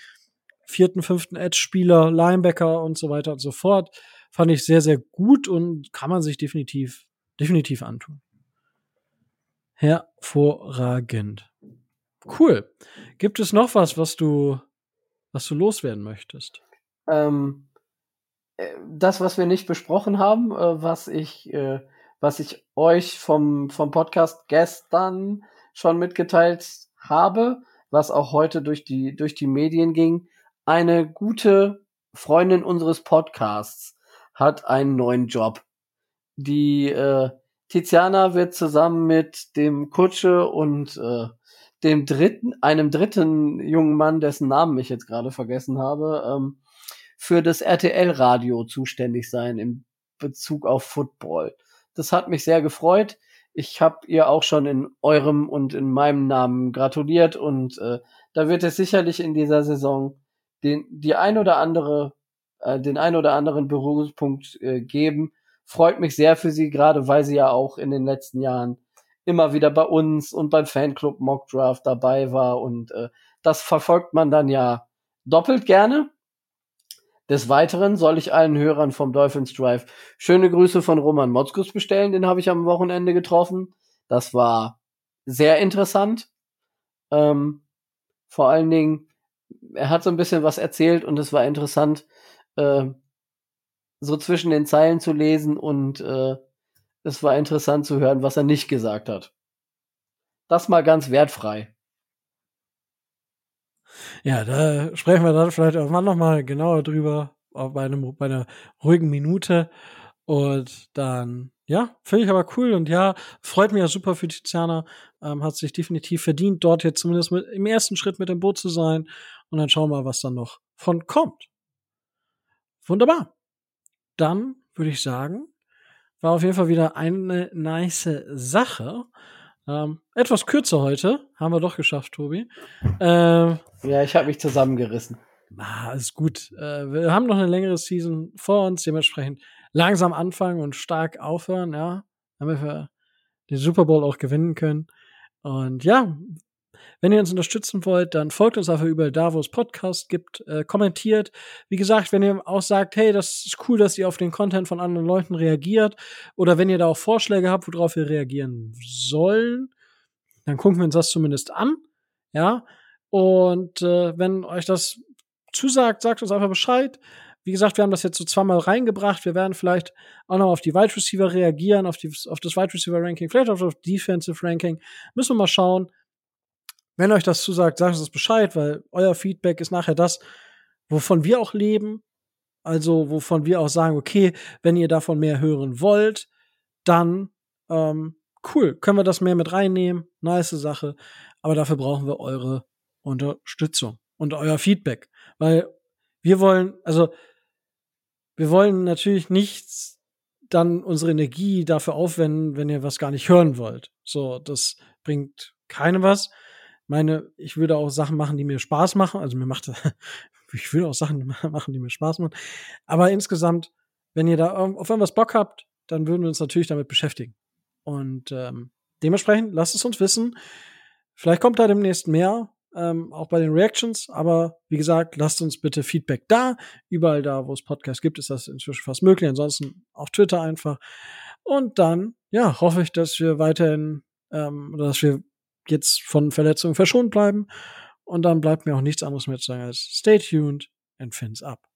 vierten, fünften Edge-Spieler, Linebacker und so weiter und so fort. Fand ich sehr, sehr gut und kann man sich definitiv, definitiv antun. Hervorragend. Cool. Gibt es noch was, was du, was du loswerden möchtest? Ähm, äh, das, was wir nicht besprochen haben, äh, was ich, äh, was ich euch vom, vom Podcast gestern schon mitgeteilt habe, was auch heute durch die, durch die Medien ging. Eine gute Freundin unseres Podcasts hat einen neuen Job. Die äh, Tiziana wird zusammen mit dem Kutsche und äh, dem dritten, einem dritten jungen Mann, dessen Namen ich jetzt gerade vergessen habe, ähm, für das RTL-Radio zuständig sein in Bezug auf Football. Das hat mich sehr gefreut. Ich habe ihr auch schon in eurem und in meinem Namen gratuliert und äh, Da wird es sicherlich in dieser Saison den, die ein oder andere, äh, den ein oder anderen Berührungspunkt äh, geben. Freut mich sehr für sie, gerade weil sie ja auch in den letzten Jahren immer wieder bei uns und beim Fanclub Mock Draft dabei war und äh, das verfolgt man dann ja doppelt gerne. Des Weiteren soll ich allen Hörern vom Dolphins Drive schöne Grüße von Roman Motzkus bestellen, den habe ich am Wochenende getroffen. Das war sehr interessant. Ähm, vor allen Dingen, er hat so ein bisschen was erzählt und es war interessant, äh, so zwischen den Zeilen zu lesen und äh, es war interessant zu hören, was er nicht gesagt hat. Das mal ganz wertfrei. Ja, da sprechen wir dann vielleicht auch mal genauer drüber bei, einem, bei einer ruhigen Minute. Und dann, ja, finde ich aber cool. Und ja, freut mich ja super für Tiziana. Ähm, hat sich definitiv verdient, dort jetzt zumindest mit, im ersten Schritt mit dem Boot zu sein. Und dann schauen wir, was dann noch von kommt. Wunderbar. Dann würde ich sagen, war auf jeden Fall wieder eine nice Sache. Ähm, etwas kürzer heute. Haben wir doch geschafft, Tobi. Ähm, ja, ich habe mich zusammengerissen. Ah, ist gut. Äh, wir haben noch eine längere Season vor uns, dementsprechend langsam anfangen und stark aufhören, ja. Damit wir den Super Bowl auch gewinnen können. Und ja, wenn ihr uns unterstützen wollt, dann folgt uns einfach überall da, wo es Podcasts gibt, äh, kommentiert. Wie gesagt, wenn ihr auch sagt, hey, das ist cool, dass ihr auf den Content von anderen Leuten reagiert, oder wenn ihr da auch Vorschläge habt, worauf wir reagieren sollen, dann gucken wir uns das zumindest an. Ja. Und äh, wenn euch das zusagt, sagt uns einfach Bescheid. Wie gesagt, wir haben das jetzt so zweimal reingebracht. Wir werden vielleicht auch noch auf die Wide Receiver reagieren, auf, die, auf das Wide Receiver Ranking, vielleicht auch auf das Defensive Ranking. Müssen wir mal schauen. Wenn euch das zusagt, sagt uns Bescheid, weil euer Feedback ist nachher das, wovon wir auch leben. Also, wovon wir auch sagen, okay, wenn ihr davon mehr hören wollt, dann ähm, cool, können wir das mehr mit reinnehmen. Nice Sache. Aber dafür brauchen wir eure Unterstützung und euer Feedback. Weil wir wollen, also wir wollen natürlich nicht dann unsere Energie dafür aufwenden, wenn ihr was gar nicht hören wollt. So, das bringt keinem was meine, ich würde auch Sachen machen, die mir Spaß machen. Also mir macht, ich würde auch Sachen machen, die mir Spaß machen. Aber insgesamt, wenn ihr da auf irgendwas Bock habt, dann würden wir uns natürlich damit beschäftigen. Und ähm, dementsprechend lasst es uns wissen. Vielleicht kommt da demnächst mehr, ähm, auch bei den Reactions. Aber wie gesagt, lasst uns bitte Feedback da. Überall da, wo es Podcasts gibt, ist das inzwischen fast möglich. Ansonsten auf Twitter einfach. Und dann, ja, hoffe ich, dass wir weiterhin, ähm, dass wir jetzt von Verletzungen verschont bleiben. Und dann bleibt mir auch nichts anderes mehr zu sagen als stay tuned and fins up.